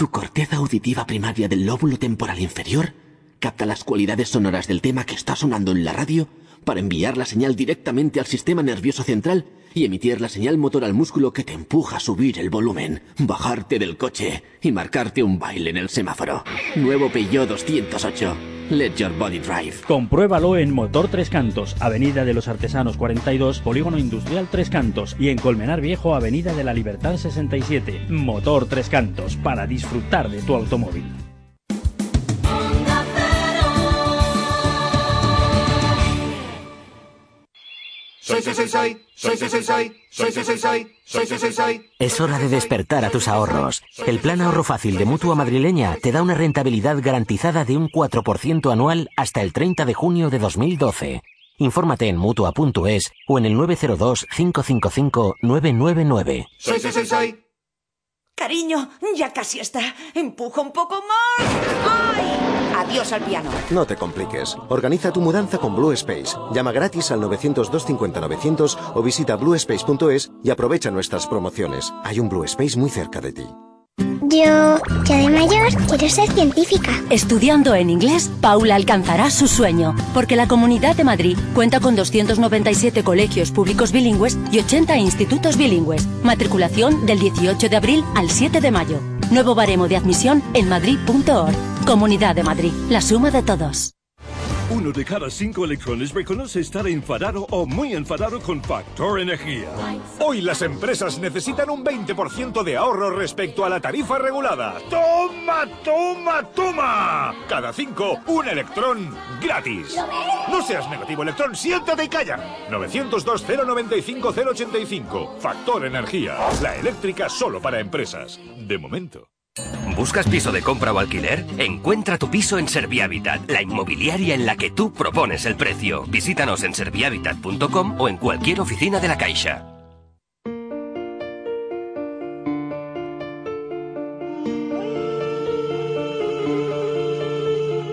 Tu corteza auditiva primaria del lóbulo temporal inferior capta las cualidades sonoras del tema que está sonando en la radio para enviar la señal directamente al sistema nervioso central y emitir la señal motor al músculo que te empuja a subir el volumen, bajarte del coche y marcarte un baile en el semáforo. Nuevo Peugeot 208. Let your body drive. Compruébalo en Motor Tres Cantos, Avenida de los Artesanos 42, Polígono Industrial Tres Cantos y en Colmenar Viejo, Avenida de la Libertad 67. Motor Tres Cantos, para disfrutar de tu automóvil. Soy, soy, soy, soy, soy, soy, soy, soy, soy, soy, soy, soy, soy, soy, soy. Es hora de despertar a tus ahorros. El plan ahorro fácil de Mutua Madrileña te da una rentabilidad garantizada de un 4% anual hasta el 30 de junio de 2012. Infórmate en Mutua.es o en el 902 555 999. Soy, soy, soy, soy. Cariño, ya casi está. Empuja un poco más. ¡Ay! Adiós al piano. No te compliques. Organiza tu mudanza con Blue Space. Llama gratis al 900-250-900 o visita bluespace.es y aprovecha nuestras promociones. Hay un Blue Space muy cerca de ti. Yo, ya de mayor, quiero ser científica. Estudiando en inglés, Paula alcanzará su sueño, porque la Comunidad de Madrid cuenta con 297 colegios públicos bilingües y 80 institutos bilingües. Matriculación del 18 de abril al 7 de mayo. Nuevo baremo de admisión en madrid.org. Comunidad de Madrid, la suma de todos. Uno de cada cinco electrones reconoce estar enfadado o muy enfadado con Factor Energía. Hoy las empresas necesitan un 20% de ahorro respecto a la tarifa regulada. ¡Toma, toma, toma! Cada cinco, un electrón gratis. No seas negativo, electrón, siéntate y calla. 902-095-085. Factor Energía. La eléctrica solo para empresas. De momento. ¿Buscas piso de compra o alquiler? Encuentra tu piso en Servihabitat, la inmobiliaria en la que tú propones el precio. Visítanos en servihabitat.com o en cualquier oficina de la Caixa.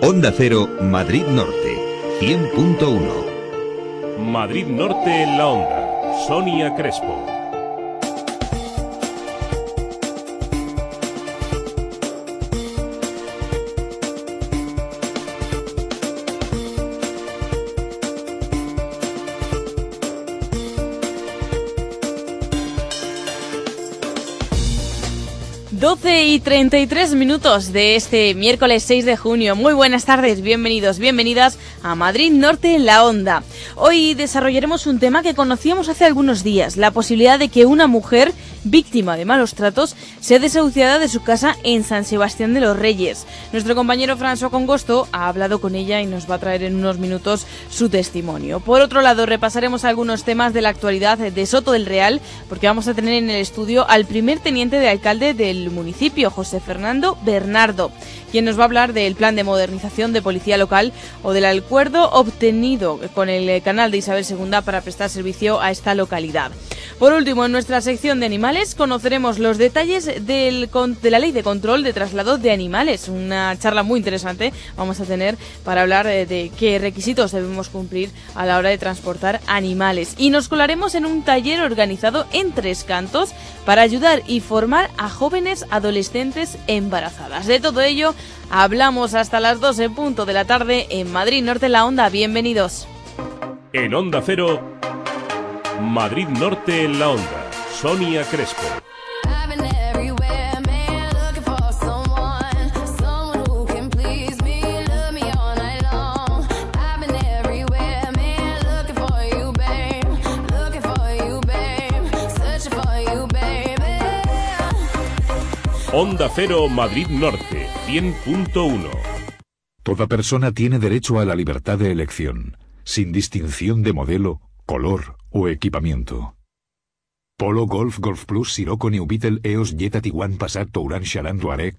Onda Cero, Madrid Norte, 100.1. Madrid Norte en la onda. Sonia Crespo. Doce y 33 minutos de este miércoles 6 de junio. Muy buenas tardes, bienvenidos, bienvenidas a Madrid Norte en la Onda. Hoy desarrollaremos un tema que conocíamos hace algunos días, la posibilidad de que una mujer víctima de malos tratos sea desahuciada de su casa en San Sebastián de los Reyes. Nuestro compañero François Congosto ha hablado con ella y nos va a traer en unos minutos su testimonio. Por otro lado, repasaremos algunos temas de la actualidad de Soto del Real, porque vamos a tener en el estudio al primer teniente de alcalde del municipio, José Fernando Bernardo, quien nos va a hablar del plan de modernización de policía local o del acuerdo obtenido con el canal de Isabel II para prestar servicio a esta localidad. Por último, en nuestra sección de animales conoceremos los detalles de la ley de control de traslado de animales. Una charla muy interesante vamos a tener para hablar de, de qué requisitos debemos cumplir a la hora de transportar animales. Y nos colaremos en un taller organizado en Tres Cantos para ayudar y formar a jóvenes adolescentes embarazadas. De todo ello hablamos hasta las 12 en punto de la tarde en Madrid Norte La Onda. Bienvenidos. En Onda Cero, Madrid Norte la Onda. Sonia Crespo. Onda Cero Madrid Norte 100.1 Toda persona tiene derecho a la libertad de elección, sin distinción de modelo, color o equipamiento. Polo Golf Golf Plus Sirocco New Beetle EOS Jetta Tiguan Passat Touran Charan Touareg.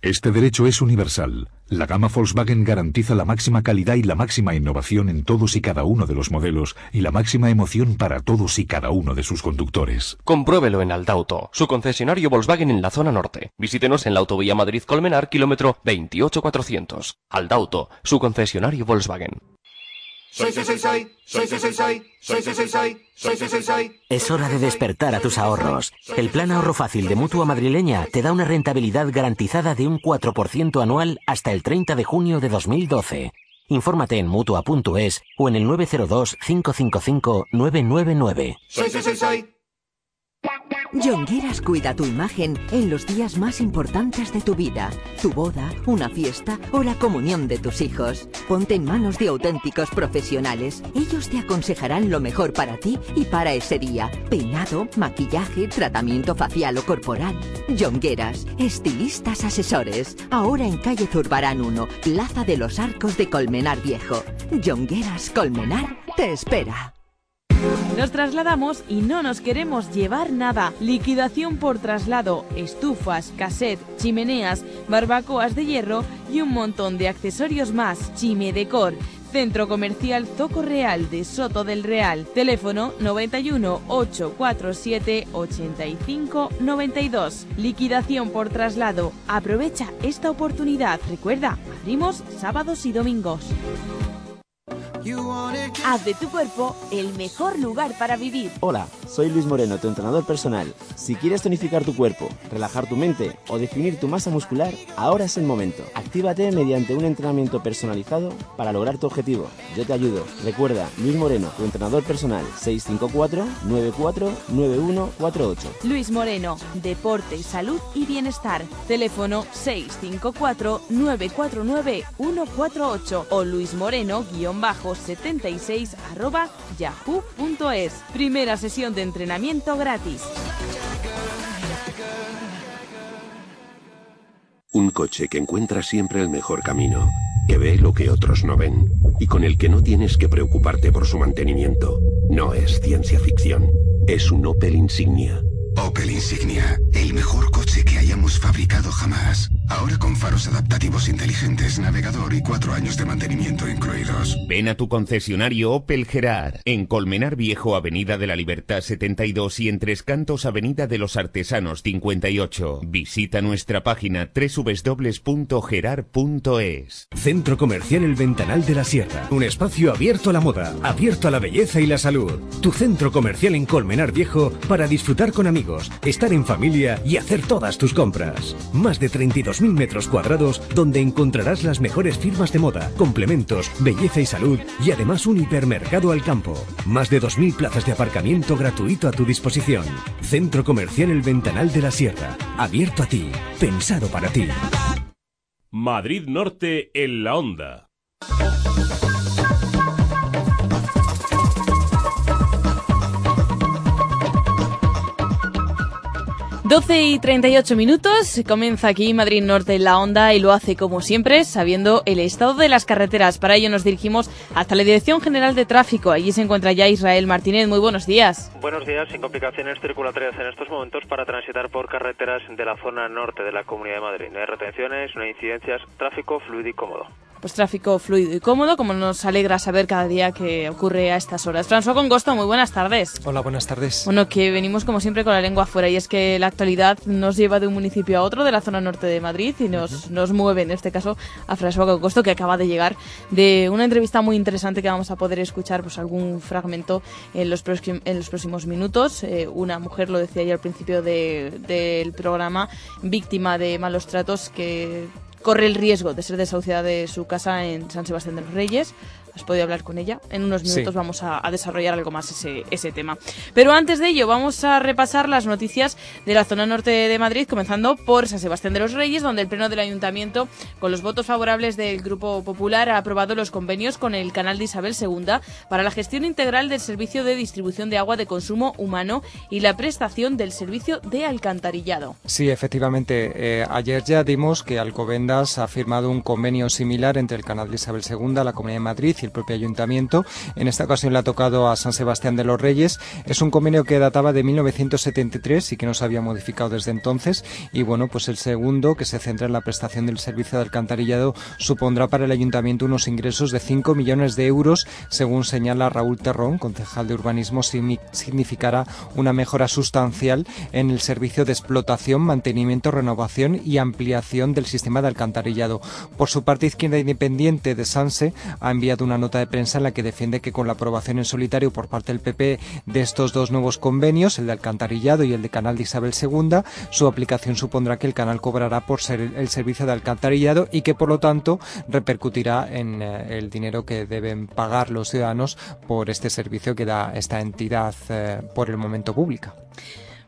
Este derecho es universal. La gama Volkswagen garantiza la máxima calidad y la máxima innovación en todos y cada uno de los modelos y la máxima emoción para todos y cada uno de sus conductores. Compruébelo en Aldauto, su concesionario Volkswagen en la zona norte. Visítenos en la autovía Madrid-Colmenar, kilómetro 28400. Aldauto, su concesionario Volkswagen. Soy, soy, soy, soy, soy, soy, soy, soy, soy, soy, soy, soy, soy, soy, soy, soy. Es hora de despertar a tus ahorros. El plan ahorro fácil de Mutua Madrileña te da una rentabilidad garantizada de un 4% anual hasta el 30 de junio de 2012. Infórmate en Mutua.es o en el 902 555 999. Soy, soy, soy, soy. Jongueras cuida tu imagen en los días más importantes de tu vida, tu boda, una fiesta o la comunión de tus hijos. Ponte en manos de auténticos profesionales. Ellos te aconsejarán lo mejor para ti y para ese día. Peinado, maquillaje, tratamiento facial o corporal. Jongueras, estilistas asesores. Ahora en calle Zurbarán 1, Plaza de los Arcos de Colmenar Viejo. Jongueras Colmenar te espera. Nos trasladamos y no nos queremos llevar nada. Liquidación por traslado, estufas, cassette, chimeneas, barbacoas de hierro y un montón de accesorios más. Chime Decor. Centro Comercial Zoco Real de Soto del Real. Teléfono 91 847 85 92. Liquidación por traslado. Aprovecha esta oportunidad. Recuerda, abrimos sábados y domingos. Haz de tu cuerpo el mejor lugar para vivir. Hola, soy Luis Moreno, tu entrenador personal. Si quieres tonificar tu cuerpo, relajar tu mente o definir tu masa muscular, ahora es el momento. Actívate mediante un entrenamiento personalizado para lograr tu objetivo. Yo te ayudo. Recuerda, Luis Moreno, tu entrenador personal, 654-949148. Luis Moreno, Deporte, Salud y Bienestar. Teléfono 654-949-148 o luismoreno-76 arroba yahoo.es. Primera sesión de entrenamiento gratis. Un coche que encuentra siempre el mejor camino, que ve lo que otros no ven y con el que no tienes que preocuparte por su mantenimiento. No es ciencia ficción, es un Opel Insignia. Opel Insignia, el mejor coche que hayamos fabricado jamás. Ahora con faros adaptativos inteligentes, navegador y cuatro años de mantenimiento incluidos. Ven a tu concesionario Opel Gerard, en Colmenar Viejo, Avenida de la Libertad 72 y en Tres Cantos, Avenida de los Artesanos 58. Visita nuestra página www.gerard.es. Centro Comercial El Ventanal de la Sierra. Un espacio abierto a la moda, abierto a la belleza y la salud. Tu centro comercial en Colmenar Viejo para disfrutar con amigos, estar en familia y hacer todas tus compras. Más de 32.000 metros cuadrados donde encontrarás las mejores firmas de moda, complementos, belleza y salud y además un hipermercado al campo. Más de 2.000 plazas de aparcamiento gratuito a tu disposición. Centro Comercial El Ventanal de la Sierra. Abierto a ti. Pensado para ti. Madrid Norte en la onda. 12 y 38 minutos, comienza aquí Madrid Norte la onda y lo hace como siempre sabiendo el estado de las carreteras. Para ello nos dirigimos hasta la Dirección General de Tráfico. Allí se encuentra ya Israel Martínez. Muy buenos días. Buenos días, sin complicaciones circulatorias en estos momentos para transitar por carreteras de la zona norte de la Comunidad de Madrid. No hay retenciones, no hay incidencias, tráfico fluido y cómodo pues tráfico fluido y cómodo, como nos alegra saber cada día que ocurre a estas horas. François Congosto, muy buenas tardes. Hola, buenas tardes. Bueno, que venimos como siempre con la lengua afuera y es que la actualidad nos lleva de un municipio a otro de la zona norte de Madrid y nos, nos mueve en este caso a François Congosto que acaba de llegar de una entrevista muy interesante que vamos a poder escuchar pues algún fragmento en los, en los próximos minutos. Eh, una mujer, lo decía ya al principio del programa, víctima de malos tratos que corre el riesgo de ser desahuciada de su casa en San Sebastián de los Reyes has podido hablar con ella. En unos minutos vamos a, desarrollar algo más ese, ese tema. Pero antes de ello, vamos a repasar las noticias de la zona norte de Madrid, comenzando por San Sebastián de los Reyes, donde el Pleno del Ayuntamiento, con los votos favorables del Grupo Popular, ha aprobado los convenios con el Canal de Isabel II para la gestión integral del servicio de distribución de agua de consumo humano y la prestación del servicio de alcantarillado. Sí, efectivamente. Eh, ayer ya dimos que Alcobendas ha firmado un convenio similar entre el Canal de Isabel II, la Comunidad de Madrid y el propio ayuntamiento. En esta ocasión le ha tocado a San Sebastián de los Reyes. Es un convenio que databa de 1973 y que no se había modificado desde entonces. Y bueno, pues el segundo, que se centra en la prestación del servicio de alcantarillado, supondrá para el ayuntamiento unos ingresos de 5 millones de euros, según señala Raúl Terrón, concejal de urbanismo, significará una mejora sustancial en el servicio de explotación, mantenimiento, renovación y ampliación del sistema de alcantarillado. Por su parte, Izquierda Independiente de Sanse ha enviado una una nota de prensa en la que defiende que con la aprobación en solitario por parte del PP de estos dos nuevos convenios, el de alcantarillado y el de Canal de Isabel II, su aplicación supondrá que el canal cobrará por ser el servicio de alcantarillado y que por lo tanto repercutirá en eh, el dinero que deben pagar los ciudadanos por este servicio que da esta entidad eh, por el momento pública.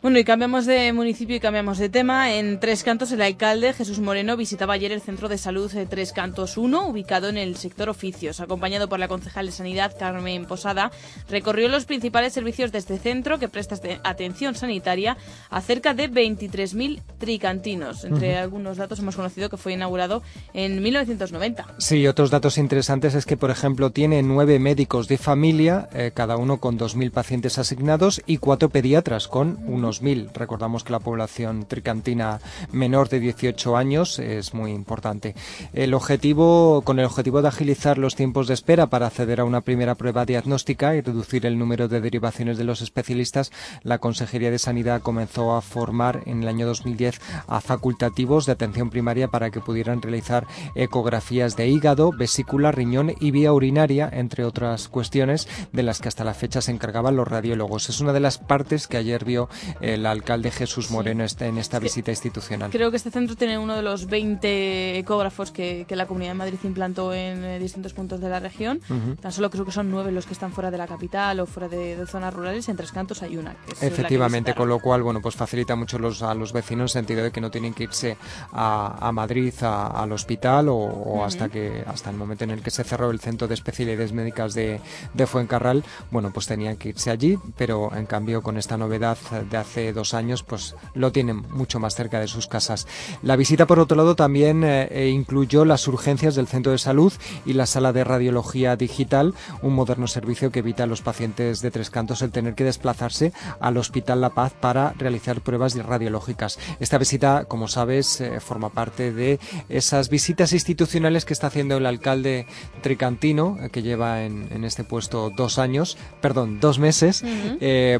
Bueno, y cambiamos de municipio y cambiamos de tema. En Tres Cantos, el alcalde Jesús Moreno visitaba ayer el Centro de Salud de Tres Cantos 1, ubicado en el sector oficios. Acompañado por la concejal de Sanidad, Carmen Posada, recorrió los principales servicios de este centro que presta atención sanitaria a cerca de 23.000 tricantinos. Entre algunos datos hemos conocido que fue inaugurado en 1990. Sí, otros datos interesantes es que, por ejemplo, tiene nueve médicos de familia, eh, cada uno con 2.000 pacientes asignados, y cuatro pediatras con unos Recordamos que la población tricantina menor de 18 años es muy importante. El objetivo, con el objetivo de agilizar los tiempos de espera para acceder a una primera prueba diagnóstica y reducir el número de derivaciones de los especialistas, la Consejería de Sanidad comenzó a formar en el año 2010 a facultativos de atención primaria para que pudieran realizar ecografías de hígado, vesícula, riñón y vía urinaria, entre otras cuestiones de las que hasta la fecha se encargaban los radiólogos. Es una de las partes que ayer vio el alcalde Jesús Moreno está en esta visita institucional. Creo que este centro tiene uno de los 20 ecógrafos que, la Comunidad de Madrid implantó en eh, distintos puntos de la región. Tan solo creo que son nueve los que están fuera de la capital o fuera de, zonas rurales. En Tres Cantos hay una. Efectivamente, con lo cual, bueno, pues facilita mucho los, a los vecinos en el sentido de que no tienen que irse a, Madrid al hospital o, hasta que hasta el momento en el que se cerró el centro de especialidades médicas de, de Fuencarral, bueno, pues tenían que irse allí, pero en cambio con esta novedad de hace hace dos años, pues lo tienen mucho más cerca de sus casas. La visita, por otro lado, también eh, eh, incluyó las urgencias del centro de salud y la sala de radiología digital, un moderno servicio que evita a los pacientes de Tres Cantos el tener que desplazarse al Hospital La Paz para realizar pruebas radiológicas. Esta visita, como sabes, eh, forma parte de esas visitas institucionales que está haciendo el alcalde tricantino, que lleva en, este puesto dos años, perdón, dos meses,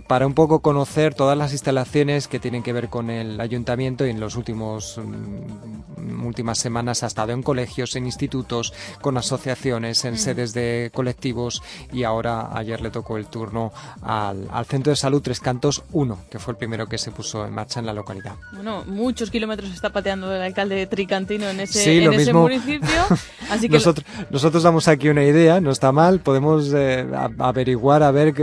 para un poco conocer todas las instalaciones que tienen que ver con el ayuntamiento y en los últimos mm, últimas semanas ha estado en colegios, en institutos, con asociaciones, en sedes de colectivos y ahora ayer le tocó el turno al, Centro de Salud Tres Cantos 1, que fue el primero que se puso en marcha en la localidad. Bueno, muchos kilómetros está pateando el alcalde Tricantino en ese, en ese municipio. Así que nosotros, nosotros damos aquí una idea, no está mal, podemos eh, averiguar a ver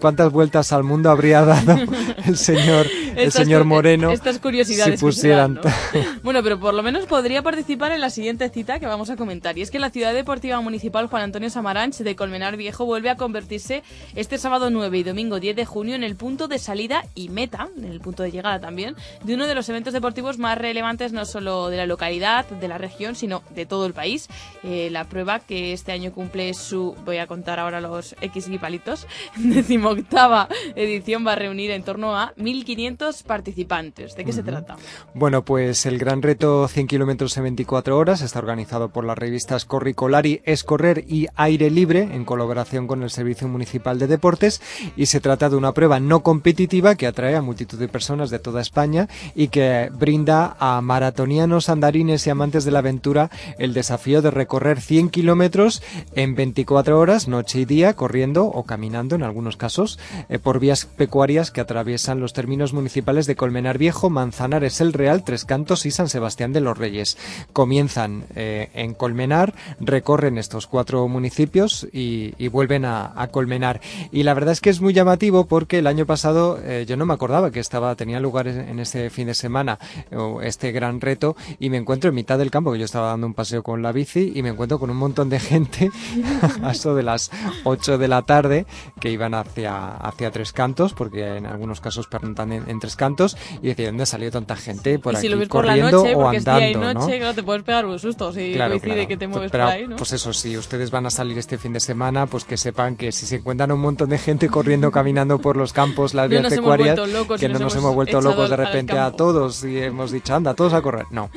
cuántas vueltas al mundo habría dado el señor, el señor Moreno. Estas curiosidades. pusieran. bueno, pero por lo menos podría participar en la siguiente cita que vamos a comentar. Y es que la Ciudad Deportiva Municipal Juan Antonio Samaranch de Colmenar Viejo vuelve a convertirse este sábado 9 y domingo 10 de junio en el punto de salida y meta, en el punto de llegada también, de uno de los eventos deportivos más relevantes no solo de la localidad, de la región, sino de todo el país. Eh, la prueba que este año cumple su, voy a contar ahora los X guipalitos, decimoctava edición va a reunir en torno a 1.500 participantes. ¿De qué se trata? Bueno, pues el gran reto 100 kilómetros en 24 horas está organizado por las revistas Corricolari, Escorrer y Aire Libre en colaboración con el Servicio Municipal de Deportes y se trata de una prueba no competitiva que atrae a multitud de personas de toda España y que brinda a maratonianos, andarines y amantes de la aventura el desafío de recorrer 100 kilómetros en 24 horas, noche y día, corriendo o caminando en algunos casos eh, por vías pecuarias que atraviesan los términos municipales de Colmenar Viejo, Manzanares el Real, Tres Cantos y San Sebastián de los Reyes. Comienzan eh, en Colmenar, recorren estos cuatro municipios y, vuelven a, Colmenar. Y la verdad es que es muy llamativo porque el año pasado eh, yo no me acordaba que estaba tenía lugar en este fin de semana este gran reto y me encuentro en mitad del campo, que yo estaba dando un paseo con la bici y me encuentro con un montón de gente a eso de las 8 de la tarde que iban hacia, hacia Tres Cantos porque en algunos casos en, Tres Cantos y decía, ¿dónde ha salido tanta gente por aquí corriendo o andando? noche, ¿no? te puedes pegar un susto si coincide que te mueves por ahí, ¿no? Pues eso, si ustedes van a salir este fin de semana, pues que sepan que si se encuentran un montón de gente corriendo, caminando por los campos, las vías pecuarias, que no nos hemos vuelto locos de repente a todos y hemos dicho, anda, todos a correr. No.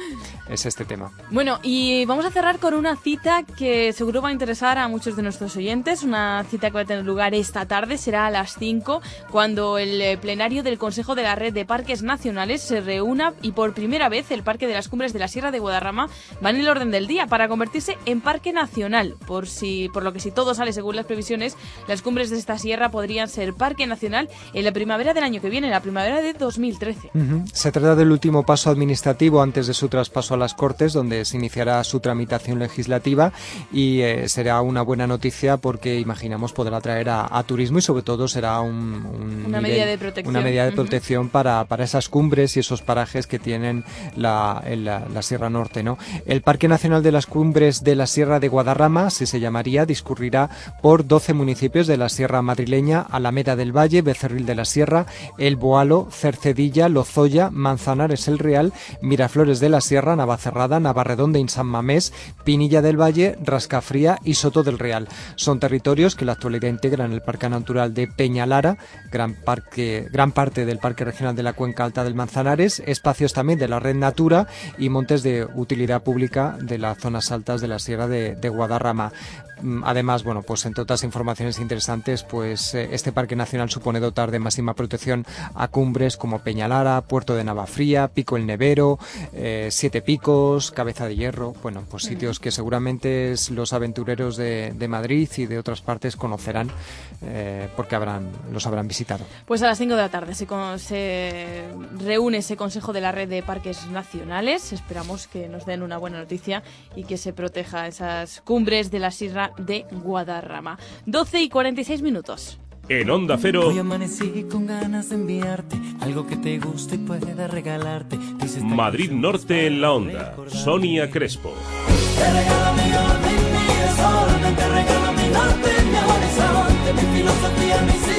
es este tema. Bueno, y vamos a cerrar con una cita que seguro va a interesar a muchos de nuestros oyentes. Una cita que va a tener lugar esta tarde, será a las 5, cuando el plenario del Consejo de la Red de Parques Nacionales se reúna y por primera vez el Parque de las Cumbres de la Sierra de Guadarrama va en el orden del día para convertirse en Parque Nacional. Por, si, por lo que si todo sale según las previsiones, las cumbres de esta sierra podrían ser Parque Nacional en la primavera del año que viene, la primavera de 2013. Se trata del último paso administrativo antes de su traspaso a las Cortes, donde se iniciará su tramitación legislativa y eh, será una buena noticia porque imaginamos podrá traer a, turismo y sobre todo será un, una, medida de protección. una medida de protección para, para, esas cumbres y esos parajes que tienen la, la, Sierra Norte. ¿no? El Parque Nacional de las Cumbres de la Sierra de Guadarrama, así se llamaría, discurrirá por 12 municipios de la Sierra Madrileña, Alameda del Valle, Becerril de la Sierra, El Boalo, Cercedilla, Lozoya, Manzanares el Real, Miraflores de la Sierra, Navacerrada, Navarredonde, San Mamés, Pinilla del Valle, Rascafría y Soto del Real. Son territorios que en la actualidad integran el Parque Natural de Peñalara, gran, parque, gran parte del Parque Regional de la Cuenca Alta del Manzanares, espacios también de la Red Natura y montes de utilidad pública de las zonas altas de la Sierra de, de Guadarrama. Mm, además, bueno, pues entre otras informaciones interesantes, pues eh, este parque nacional supone dotar de máxima protección a cumbres como Peñalara, Puerto de Navafría, Pico el Nevero, eh, Siete Picos, Cabeza de Hierro, bueno, pues sitios que seguramente los aventureros de, Madrid y de otras partes conocerán eh, porque habrán los habrán visitado. Pues a las 5 de la tarde se, se reúne ese Consejo de la Red de Parques Nacionales. Esperamos que nos den una buena noticia y que se proteja esas cumbres de la Sierra de Guadarrama. 12 y 46 minutos. En Onda Cero. Hoy amanecí con ganas de enviarte algo que te guste y pueda regalarte. Madrid Norte en la Onda. Sonia Crespo. Te regalo mi orden, mi desorden, te regalo mi norte, mi horizonte, mi filosofía, mis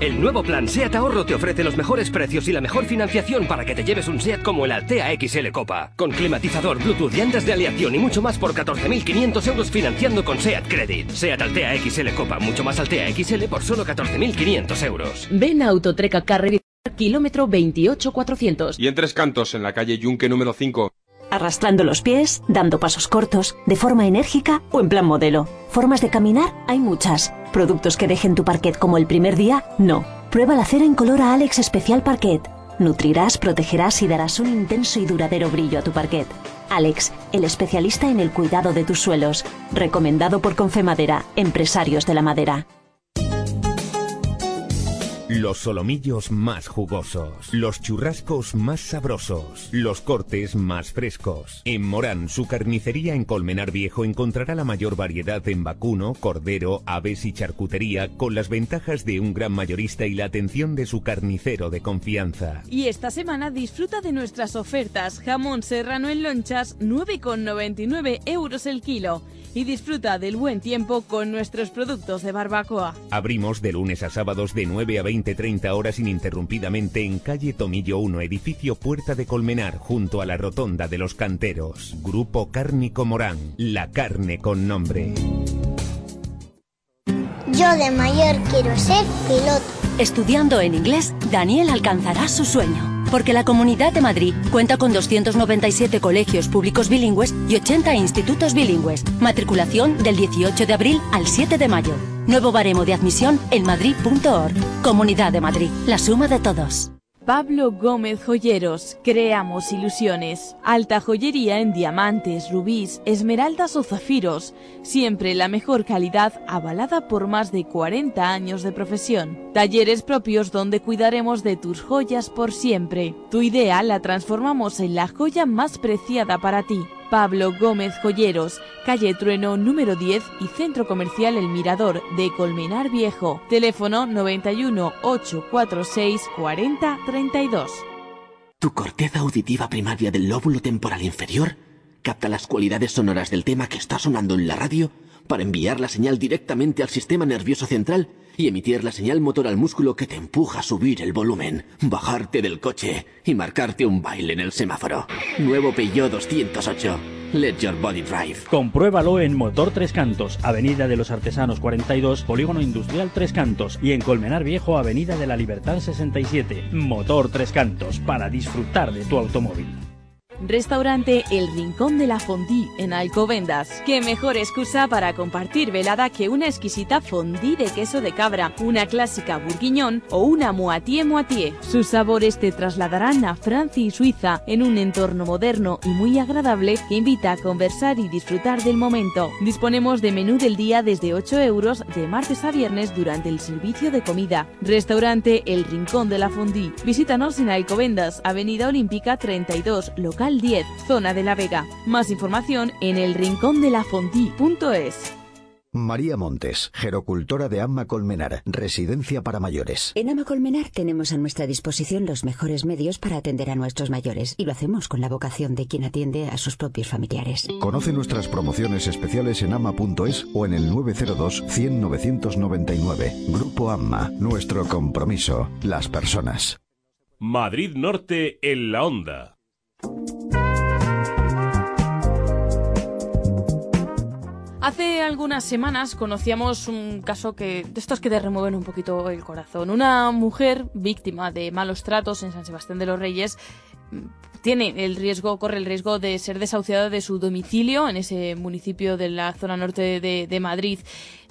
el nuevo plan SEAT Ahorro te ofrece los mejores precios y la mejor financiación para que te lleves un SEAT como el Altea XL Copa. Con climatizador, Bluetooth, llantas de aleación y mucho más por 14.500 euros financiando con SEAT Credit. SEAT Altea XL Copa, mucho más Altea XL por solo 14.500 euros. Ven a Autotreca Carrera, kilómetro 28400. Y en Tres Cantos, en la calle Yunque número 5 arrastrando los pies, dando pasos cortos, de forma enérgica o en plan modelo. Formas de caminar hay muchas. Productos que dejen tu parquet como el primer día, no. Prueba la cera en color a Alex Especial Parquet. Nutrirás, protegerás y darás un intenso y duradero brillo a tu parquet. Alex, el especialista en el cuidado de tus suelos. Recomendado por Confemadera, empresarios de la madera. Los solomillos más jugosos, los churrascos más sabrosos, los cortes más frescos. En Morán, su carnicería en Colmenar Viejo encontrará la mayor variedad en vacuno, cordero, aves y charcutería con las ventajas de un gran mayorista y la atención de su carnicero de confianza. Y esta semana disfruta de nuestras ofertas. Jamón serrano en lonchas 9,99 euros el kilo y disfruta del buen tiempo con nuestros productos de barbacoa. Abrimos de lunes a sábados de 9 a 20-30 horas ininterrumpidamente en calle Tomillo 1, edificio Puerta de Colmenar, junto a la Rotonda de los Canteros. Grupo Cárnico Morán, la carne con nombre. Yo de mayor quiero ser piloto. Estudiando en inglés, Daniel alcanzará su sueño porque la Comunidad de Madrid cuenta con 297 colegios públicos bilingües y 80 institutos bilingües. Matriculación del 18 de abril al 7 de mayo. Nuevo baremo de admisión en madrid.org. Comunidad de Madrid, la suma de todos. Pablo Gómez Joyeros, creamos ilusiones. Alta joyería en diamantes, rubíes, esmeraldas o zafiros. Siempre la mejor calidad avalada por más de 40 años de profesión. Talleres propios donde cuidaremos de tus joyas por siempre. Tu idea la transformamos en la joya más preciada para ti. Pablo Gómez Joyeros, calle Trueno número 10 y Centro Comercial El Mirador de Colmenar Viejo. Teléfono 91 846 40 32. ¿Tu corteza auditiva primaria del lóbulo temporal inferior? capta las cualidades sonoras del tema que está sonando en la radio para enviar la señal directamente al sistema nervioso central y emitir la señal motor al músculo que te empuja a subir el volumen, bajarte del coche y marcarte un baile en el semáforo. Nuevo Peugeot 208. Let your body drive. Compruébalo en Motor Tres Cantos, Avenida de los Artesanos 42, Polígono Industrial Tres Cantos y en Colmenar Viejo, Avenida de la Libertad 67. Motor Tres Cantos, para disfrutar de tu automóvil. Restaurante El Rincón de la Fondue en Alcobendas. Qué mejor excusa para compartir velada que una exquisita fondue de queso de cabra, una clásica bourguignon o una moitié moitié. Sus sabores te trasladarán a Francia y Suiza en un entorno moderno y muy agradable que invita a conversar y disfrutar del momento. Disponemos de menú del día desde 8 euros de martes a viernes durante el servicio de comida. Restaurante El Rincón de la Fondue. Visítanos en Alcobendas, Avenida Olímpica 32, local 10, zona de La Vega. Más información en elrincondelafondi.es. María Montes, gerocultora de Amma Colmenar, residencia para mayores. En Ama Colmenar tenemos a nuestra disposición los mejores medios para atender a nuestros mayores y lo hacemos con la vocación de quien atiende a sus propios familiares. Conoce nuestras promociones especiales en ama.es o en el 902 100 999. Grupo Amma, nuestro compromiso, las personas. Madrid Norte en la onda. Hace algunas semanas conocíamos un caso que de estos que te remueven un poquito el corazón. Una mujer víctima de malos tratos en San Sebastián de los Reyes tiene el riesgo, corre el riesgo de ser desahuciada de su domicilio en ese municipio de la zona norte de, de Madrid.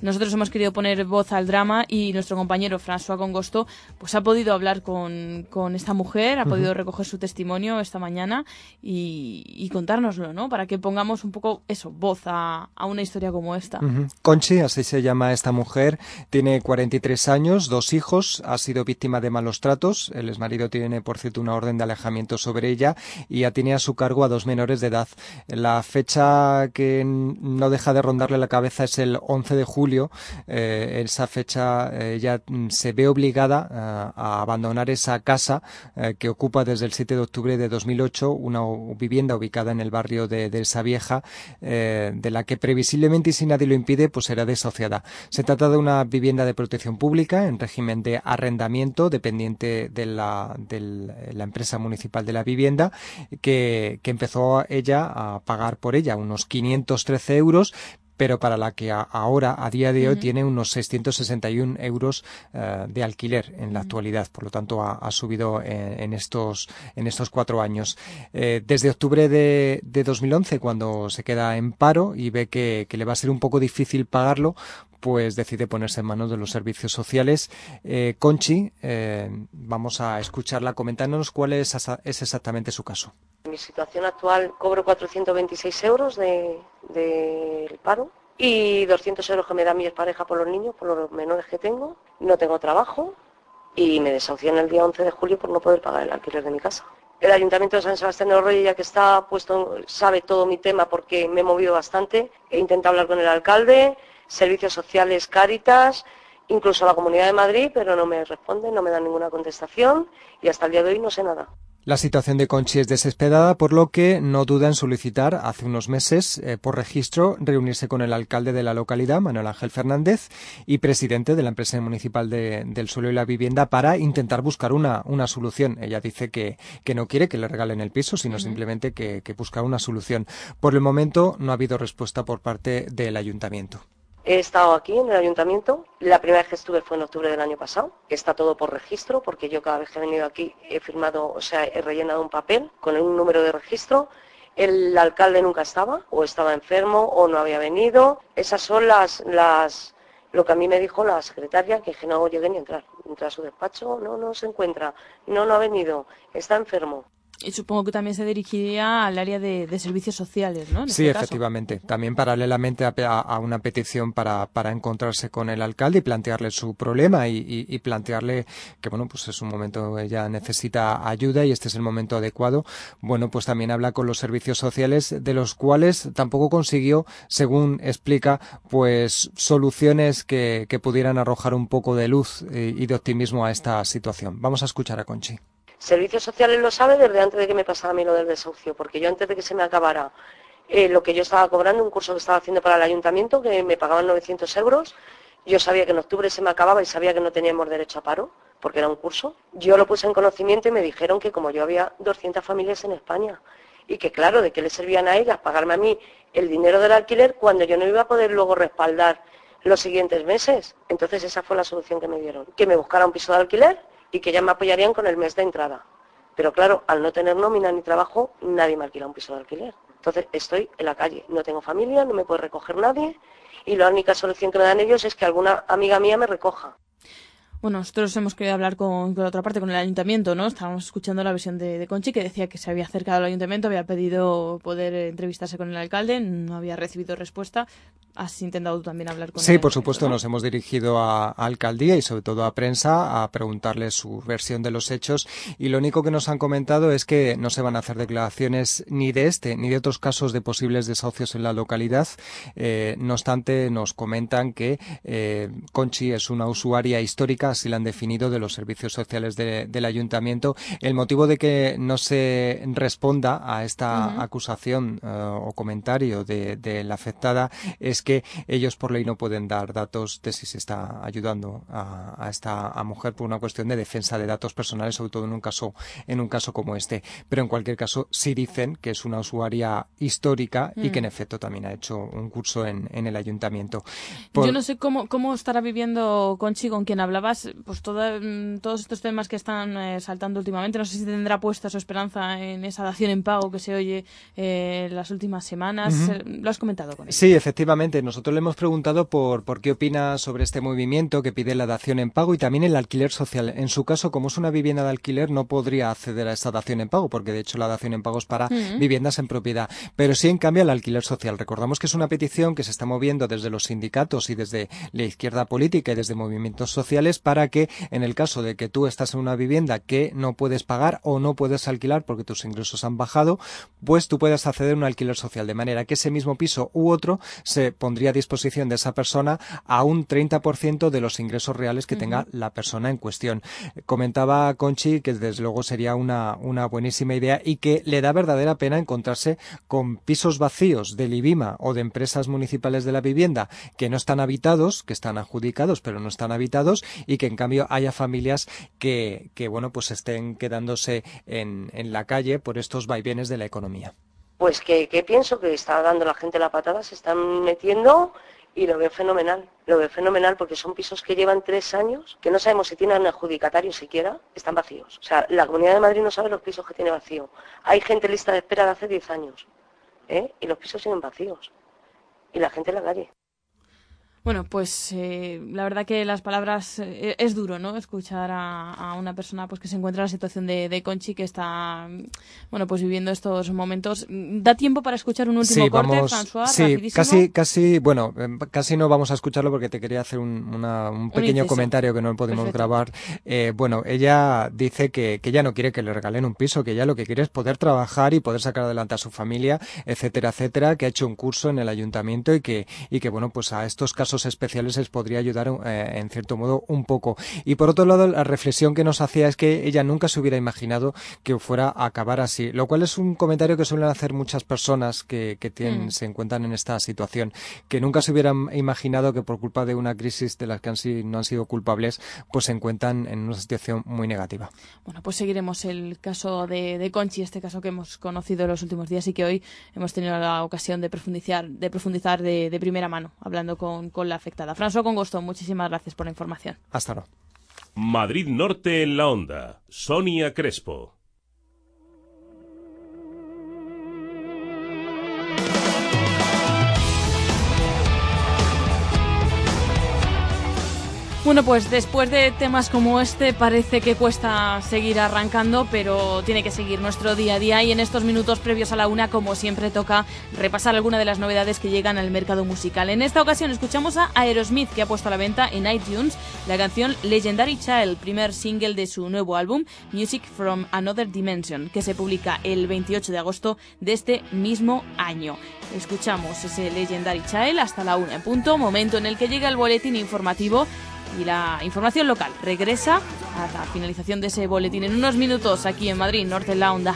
Nosotros hemos querido poner voz al drama y nuestro compañero François Congosto pues ha podido hablar con, con esta mujer, ha podido recoger su testimonio esta mañana y, y contárnoslo, ¿no? Para que pongamos un poco eso, voz a, a una historia como esta. Ujú. Conchi, así se llama esta mujer, tiene 43 años, dos hijos, ha sido víctima de malos tratos, el exmarido tiene por cierto una orden de alejamiento sobre ella y ya tiene a su cargo a dos menores de edad. La fecha que no deja de rondarle la cabeza es el 11 de julio. Eh, esa fecha eh, ella mm, se ve obligada eh, a abandonar esa casa eh, que ocupa desde el 7 de octubre de 2008, una vivienda ubicada en el barrio de, de esa vieja, eh, de la que previsiblemente y si nadie lo impide, pues será desociada. Se trata de una vivienda de protección pública en régimen de arrendamiento dependiente de la, de la empresa municipal de la vivienda que, que empezó ella a pagar por ella unos 513 euros pero para la que a- ahora, a día de hoy, tiene unos 661 euros eh, de alquiler en la actualidad. Por lo tanto, ha, ha subido en, en estos, en estos cuatro años. Eh, desde octubre de, de 2011, cuando se queda en paro y ve que, que le va a ser un poco difícil pagarlo, pues decide ponerse en manos de los servicios sociales. Eh, Conchi, eh, vamos a escucharla comentándonos cuál es, es exactamente su caso. En mi situación actual cobro 426 euros de- del paro y 200 euros que me da mi pareja por los niños, por los menores que tengo. No tengo trabajo y me desahucié en el día 11 de julio por no poder pagar el alquiler de mi casa. El Ayuntamiento de San Sebastián de los Reyes, ya que está puesto, sabe todo mi tema porque me he movido bastante. He intentado hablar con el alcalde, servicios sociales, Cáritas, incluso la Comunidad de Madrid, pero no me responden, no me dan ninguna contestación y hasta el día de hoy no sé nada. La situación de Conchi es desesperada, por lo que no duda en solicitar hace unos meses, eh, por registro, reunirse con el alcalde de la localidad, Manuel Ángel Fernández, y presidente de la empresa municipal de- del suelo y la vivienda para intentar buscar una, una solución. Ella dice que, que no quiere que le regalen el piso, sino simplemente que, que buscar una solución. Por el momento no ha habido respuesta por parte del ayuntamiento. He estado aquí en el ayuntamiento. La primera vez que estuve fue en octubre del año pasado. Está todo por registro porque yo cada vez que he venido aquí he firmado, o sea, he rellenado un papel con un número de registro. El alcalde nunca estaba, o estaba enfermo, o no había venido. Esas son las, las, lo que a mí me dijo la secretaria, que, no llegué ni entrar. Entré a su despacho, no, no se encuentra, no, no ha venido, está enfermo. Y supongo que también se dirigiría al área de, de servicios sociales, ¿no? En Sí, este caso. efectivamente. También paralelamente a, una petición para, para encontrarse con el alcalde y plantearle su problema y, y- y plantearle que, bueno, pues es un momento, ella necesita ayuda y este es el momento adecuado. Bueno, pues también habla con los servicios sociales de los cuales tampoco consiguió, según explica, pues soluciones que, que pudieran arrojar un poco de luz y de optimismo a esta situación. Vamos a escuchar a Conchi. Servicios sociales lo sabe desde antes de que me pasara a mí lo del desahucio, porque yo antes de que se me acabara eh, lo que yo estaba cobrando, un curso que estaba haciendo para el ayuntamiento, que me pagaban 900 euros. Yo sabía que en octubre se me acababa y sabía que no teníamos derecho a paro, porque era un curso. Yo lo puse en conocimiento y me dijeron que como yo había 200 familias en España y que claro, de qué le servían a ellas pagarme a mí el dinero del alquiler cuando yo no iba a poder luego respaldar los siguientes meses. Entonces esa fue la solución que me dieron, que me buscara un piso de alquiler y que ya me apoyarían con el mes de entrada. Pero claro, al no tener nómina ni trabajo, nadie me alquila un piso de alquiler. Entonces estoy en la calle, no tengo familia, no me puede recoger nadie y la única solución que me dan ellos es que alguna amiga mía me recoja. Bueno, nosotros hemos querido hablar con, con la otra parte, con el ayuntamiento, ¿no? Estábamos escuchando la versión de, de Conchi que decía que se había acercado al ayuntamiento, había pedido poder entrevistarse con el alcalde, no había recibido respuesta. ¿Has intentado tú también hablar con Sí, él? por supuesto, nos hemos dirigido a, a alcaldía y sobre todo a prensa a preguntarles su versión de los hechos y lo único que nos han comentado es que no se van a hacer declaraciones ni de este ni de otros casos de posibles desahucios en la localidad. Eh, no obstante, nos comentan que eh, Conchi es una usuaria histórica, así la han definido, de los servicios sociales de- del ayuntamiento. El motivo de que no se responda a esta acusación eh, o comentario de, de la afectada es que ellos por ley no pueden dar datos de si se está ayudando a, a esta a mujer por una cuestión de defensa de datos personales, sobre todo en un caso en un caso como este. Pero en cualquier caso sí dicen que es una usuaria histórica y que en Mm. efecto también ha hecho un curso en, en el ayuntamiento. Por- Yo no sé cómo, cómo estará viviendo Conchi, con quien hablabas, pues toda- mm, todos estos temas que están eh, saltando últimamente. No sé si tendrá puesta su esperanza en esa dación en pago que se oye eh, las últimas semanas. Eh, ¿Lo has comentado con él? Sí, efectivamente. Nosotros le hemos preguntado por, por qué opina sobre este movimiento que pide la dación en pago y también el alquiler social. En su caso, como es una vivienda de alquiler, no podría acceder a esta dación en pago, porque de hecho la dación en pago es para viviendas en propiedad. Pero sí, en cambio, el alquiler social. Recordamos que es una petición que se está moviendo desde los sindicatos y desde la izquierda política y desde movimientos sociales para que, en el caso de que tú estás en una vivienda que no puedes pagar o no puedes alquilar porque tus ingresos han bajado, pues tú puedas acceder a un alquiler social. De manera que ese mismo piso u otro se pondría a disposición de esa persona a un 30% de los ingresos reales que tenga la persona en cuestión. Comentaba Conchi que desde luego sería una, una buenísima idea y que le da verdadera pena encontrarse con pisos vacíos del IBIMA o de empresas municipales de la vivienda que no están habitados, que están adjudicados pero no están habitados y que en cambio haya familias que, que bueno, pues estén quedándose en, en la calle por estos vaivenes de la economía. Pues que, pienso que está dando la gente la patada, se están metiendo y lo veo fenomenal. Lo veo fenomenal porque son pisos que llevan tres años, que no sabemos si tienen adjudicatario siquiera, están vacíos. O sea, la Comunidad de Madrid no sabe los pisos que tiene vacío. Hay gente en lista de espera de hace 10 años, ¿eh? Y los pisos siguen vacíos. Y la gente en la calle. Bueno, pues eh, la verdad que las palabras eh, es duro, ¿no? Escuchar a, a una persona pues que se encuentra en la situación de, de Conchi que está, mm, bueno, pues viviendo estos momentos. ¿Da tiempo para escuchar un último sí, corte, vamos, François? sí, rapidísimo? casi, casi, bueno, eh, casi no vamos a escucharlo porque te quería hacer un, una- un pequeño comentario que no podemos Perfecto. grabar. Eh, bueno, ella dice que, que ella no quiere que le regalen un piso, que ella lo que quiere es poder trabajar y poder sacar adelante a su familia, etcétera, etcétera, que ha hecho un curso en el ayuntamiento y que, y que bueno, pues a estos casos especiales les podría ayudar eh, en cierto modo un poco. Y por otro lado, la reflexión que nos hacía es que ella nunca se hubiera imaginado que fuera a acabar así, lo cual es un comentario que suelen hacer muchas personas que, que tienen, Mm. se encuentran en esta situación, que nunca se hubieran imaginado que por culpa de una crisis de las que han no han sido culpables, pues se encuentran en una situación muy negativa. Bueno, pues seguiremos el caso de, de Conchi, este caso que hemos conocido en los últimos días y que hoy hemos tenido la ocasión de profundizar de, profundizar de, de primera mano, hablando con, con la afectada. François con gusto, muchísimas gracias por la información. Hasta ahora. Madrid Norte en la onda. Sonia Crespo. Bueno, pues después de temas como este parece que cuesta seguir arrancando, pero tiene que seguir nuestro día a día y en estos minutos previos a la una, como siempre, toca repasar alguna de las novedades que llegan al mercado musical. En esta ocasión escuchamos a Aerosmith, que ha puesto a la venta en iTunes la canción Legendary Child, primer single de su nuevo álbum Music from Another Dimension, que se publica el 28 de agosto de este mismo año. Escuchamos ese Legendary Child hasta la una en punto, momento en el que llega el boletín informativo y la información local regresa a la finalización de ese boletín en unos minutos aquí en Madrid, Norte en la Onda.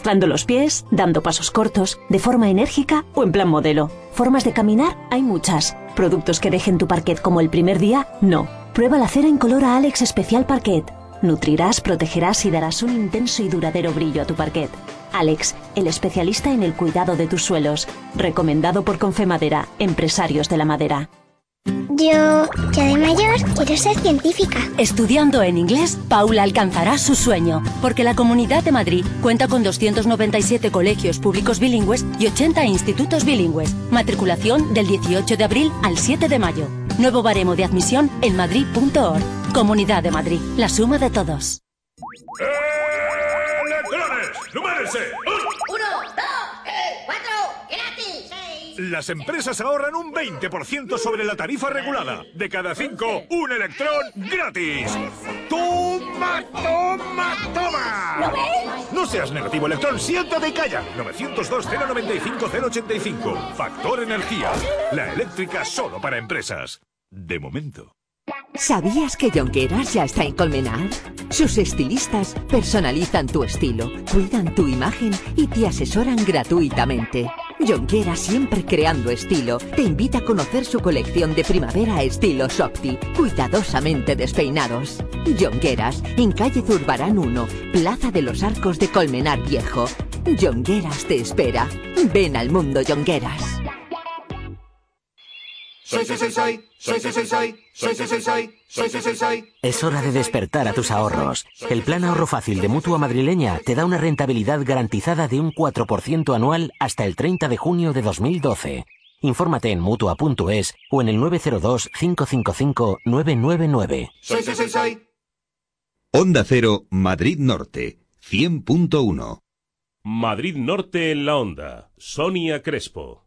Arrastrando los pies, dando pasos cortos, de forma enérgica o en plan modelo. Formas de caminar hay muchas. Productos que dejen tu parquet como el primer día, no. Prueba la cera incolora Alex Especial Parquet. Nutrirás, protegerás y darás un intenso y duradero brillo a tu parquet. Alex, el especialista en el cuidado de tus suelos. Recomendado por Confemadera, empresarios de la madera. Yo, ya de mayor, quiero ser científica. Estudiando en inglés, Paula alcanzará su sueño, porque la Comunidad de Madrid cuenta con 297 colegios públicos bilingües y 80 institutos bilingües. Matriculación del 18 de abril al 7 de mayo. Nuevo baremo de admisión en madrid.org. Comunidad de Madrid, la suma de todos. ¡Electrones! ¡Numérese! Las empresas ahorran un 20% sobre la tarifa regulada. De cada cinco, un electrón gratis. ¡Toma, toma, toma! ¿Lo ves? No seas negativo, electrón, siéntate y calla. 902-095-085. Factor Energía. La eléctrica solo para empresas. De momento. ¿Sabías que Jonqueras ya está en Colmenar? Sus estilistas personalizan tu estilo, cuidan tu imagen y te asesoran gratuitamente. Jonqueras siempre creando estilo, te invita a conocer su colección de primavera estilo Softy, cuidadosamente despeinados. Jonqueras, en calle Zurbarán 1, Plaza de los Arcos de Colmenar Viejo. Jonqueras te espera. Ven al mundo Jonqueras. Soy, soy, soy, soy, soy, soy, soy, soy, soy, soy, soy, soy, soy, soy, soy, soy. Es hora de despertar a tus ahorros. El plan ahorro fácil de Mutua Madrileña te da una rentabilidad garantizada de un 4% anual hasta el 30 de junio de 2012. Infórmate en Mutua.es o en el 902-555-999. Soy, soy, soy, soy. Onda Cero, Madrid Norte, 100.1. Madrid Norte en la onda. Sonia Crespo.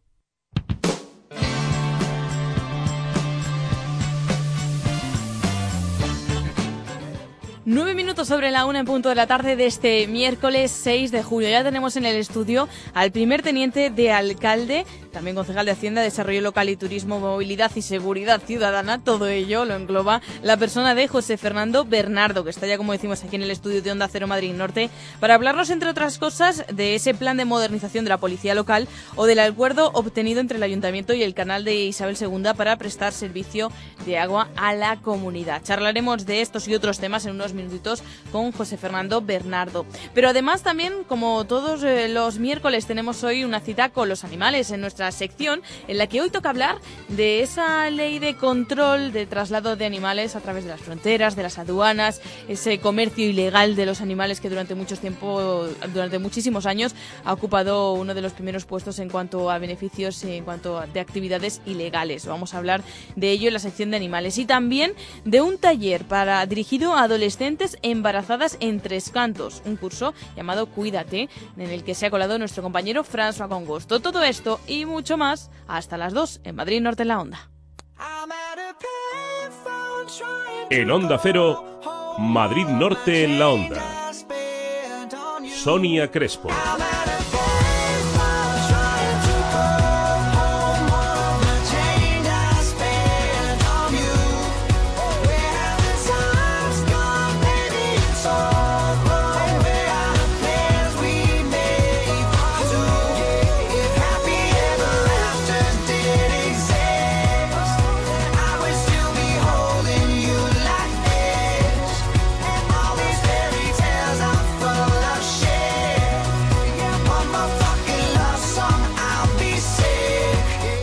Nueve minutos sobre la una en punto de la tarde de este miércoles 6 de julio. Ya tenemos en el estudio al primer teniente de alcalde, también concejal de Hacienda, Desarrollo Local y Turismo, Movilidad y Seguridad Ciudadana. Todo ello lo engloba la persona de José Fernando Bernardo, que está ya, como decimos, aquí en el estudio de Onda Cero Madrid Norte, para hablarnos, entre otras cosas, de ese plan de modernización de la policía local o del acuerdo obtenido entre el Ayuntamiento y el canal de Isabel II para prestar servicio de agua a la comunidad. Charlaremos de estos y otros temas en unos minutitos con José Fernando Bernardo. Pero además también, como todos eh, los miércoles, tenemos hoy una cita con los animales en nuestra sección, en la que hoy toca hablar de esa ley de control de traslado de animales a través de las fronteras, de las aduanas, ese comercio ilegal de los animales que durante mucho tiempo, durante muchísimos años, ha ocupado uno de los primeros puestos en cuanto a beneficios en cuanto a de actividades ilegales. Vamos a hablar de ello en la sección de animales y también de un taller para dirigido a embarazadas en tres cantos, un curso llamado Cuídate, en el que se ha colado nuestro compañero François Congosto. Todo esto y mucho más hasta las 2 en Madrid Norte en la Onda. En Onda Cero, Madrid Norte en la onda. Sonia Crespo.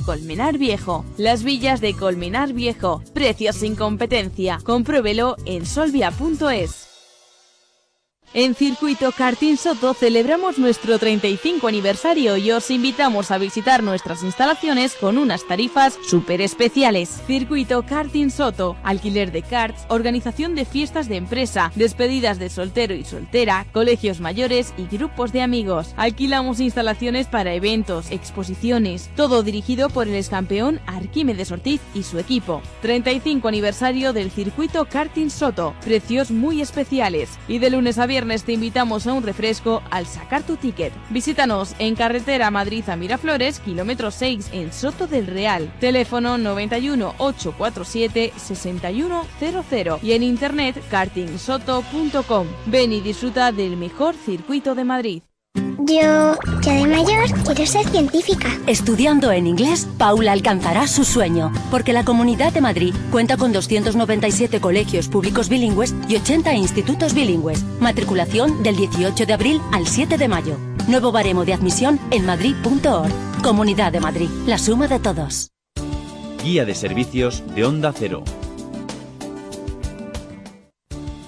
Colmenar Viejo. Las villas de Colmenar Viejo. Precios sin competencia. Compruébelo en solvia.es. En Circuito Karting Soto celebramos nuestro 35 aniversario y os invitamos a visitar nuestras instalaciones con unas tarifas súper especiales. Circuito Karting Soto, alquiler de karts, organización de fiestas de empresa, despedidas de soltero y soltera, colegios mayores y grupos de amigos. Alquilamos instalaciones para eventos, exposiciones, todo dirigido por el excampeón Arquímedes Ortiz y su equipo. 35 aniversario del Circuito Karting Soto, precios muy especiales y de lunes a viernes te invitamos a un refresco al sacar tu ticket. Visítanos en carretera Madrid a Miraflores, kilómetro 6 en Soto del Real. Teléfono 91 847 6100 y en internet kartingsoto.com. Ven y disfruta del mejor circuito de Madrid. Yo, ya de mayor, quiero ser científica. Estudiando en inglés, Paula alcanzará su sueño, porque la Comunidad de Madrid cuenta con 297 colegios públicos bilingües y 80 institutos bilingües. Matriculación del 18 de abril al 7 de mayo. Nuevo baremo de admisión en madrid.org. Comunidad de Madrid, la suma de todos. Guía de servicios de Onda Cero.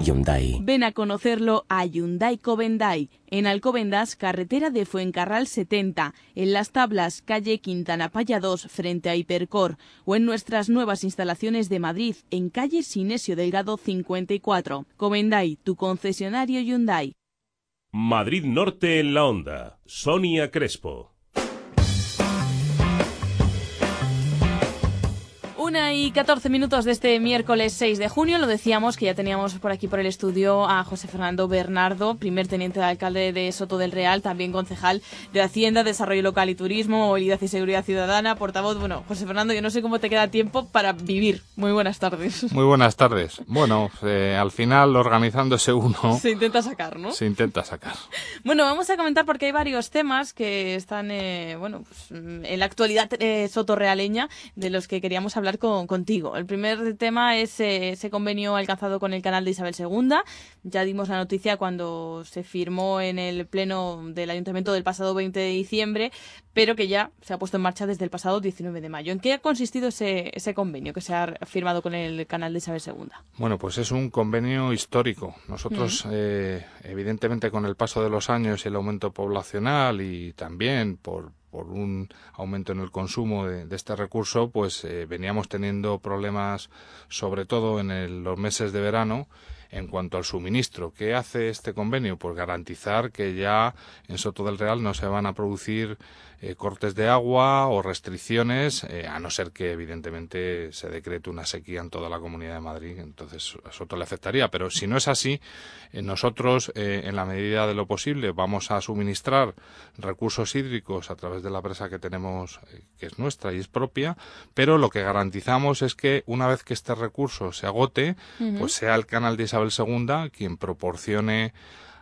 Hyundai. Ven a conocerlo a Hyundai Covendai, en Alcobendas, carretera de Fuencarral 70, en Las Tablas, calle Quintana Paya 2, frente a Hipercor, o en nuestras nuevas instalaciones de Madrid, en calle Sinesio Delgado 54. Covendai, tu concesionario Hyundai. Madrid Norte en la onda. Sonia Crespo. Una y 14 minutos de este miércoles 6 de junio. Lo decíamos que ya teníamos por aquí por el estudio a José Fernando Bernardo, primer teniente de alcalde de Soto del Real, también concejal de Hacienda, Desarrollo Local y Turismo, Movilidad y Seguridad Ciudadana, portavoz. Bueno, José Fernando, yo no sé cómo te queda tiempo para vivir. Muy buenas tardes. Muy buenas tardes. Bueno, eh, al final organizándose uno. Se intenta sacar, ¿no? Se intenta sacar. Bueno, vamos a comentar porque hay varios temas que están, eh, bueno, pues, en la actualidad eh, sotorrealeña de los que queríamos hablar con, contigo. El primer tema es eh, ese convenio alcanzado con el canal de Isabel II. Ya dimos la noticia cuando se firmó en el pleno del ayuntamiento del pasado 20 de diciembre, pero que ya se ha puesto en marcha desde el pasado 19 de mayo. ¿En qué ha consistido ese, ese convenio que se ha firmado con el canal de Isabel II? Bueno, pues es un convenio histórico. Nosotros, eh, evidentemente, con el paso de los años y el aumento poblacional y también por, por un aumento en el consumo de, este recurso, pues eh, veníamos teniendo problemas, sobre todo en el- los meses de verano, En cuanto al suministro, ¿qué hace este convenio? Pues garantizar que ya en Soto del Real no se van a producir eh, cortes de agua o restricciones, eh, a no ser que evidentemente se decrete una sequía en toda la Comunidad de Madrid, entonces a Soto le afectaría. Pero si no es así, eh, nosotros, en la medida de lo posible, vamos a suministrar recursos hídricos a través de la presa que tenemos, que es nuestra y es propia, pero lo que garantizamos es que una vez que este recurso se agote, pues sea el canal de Isabel II quien proporcione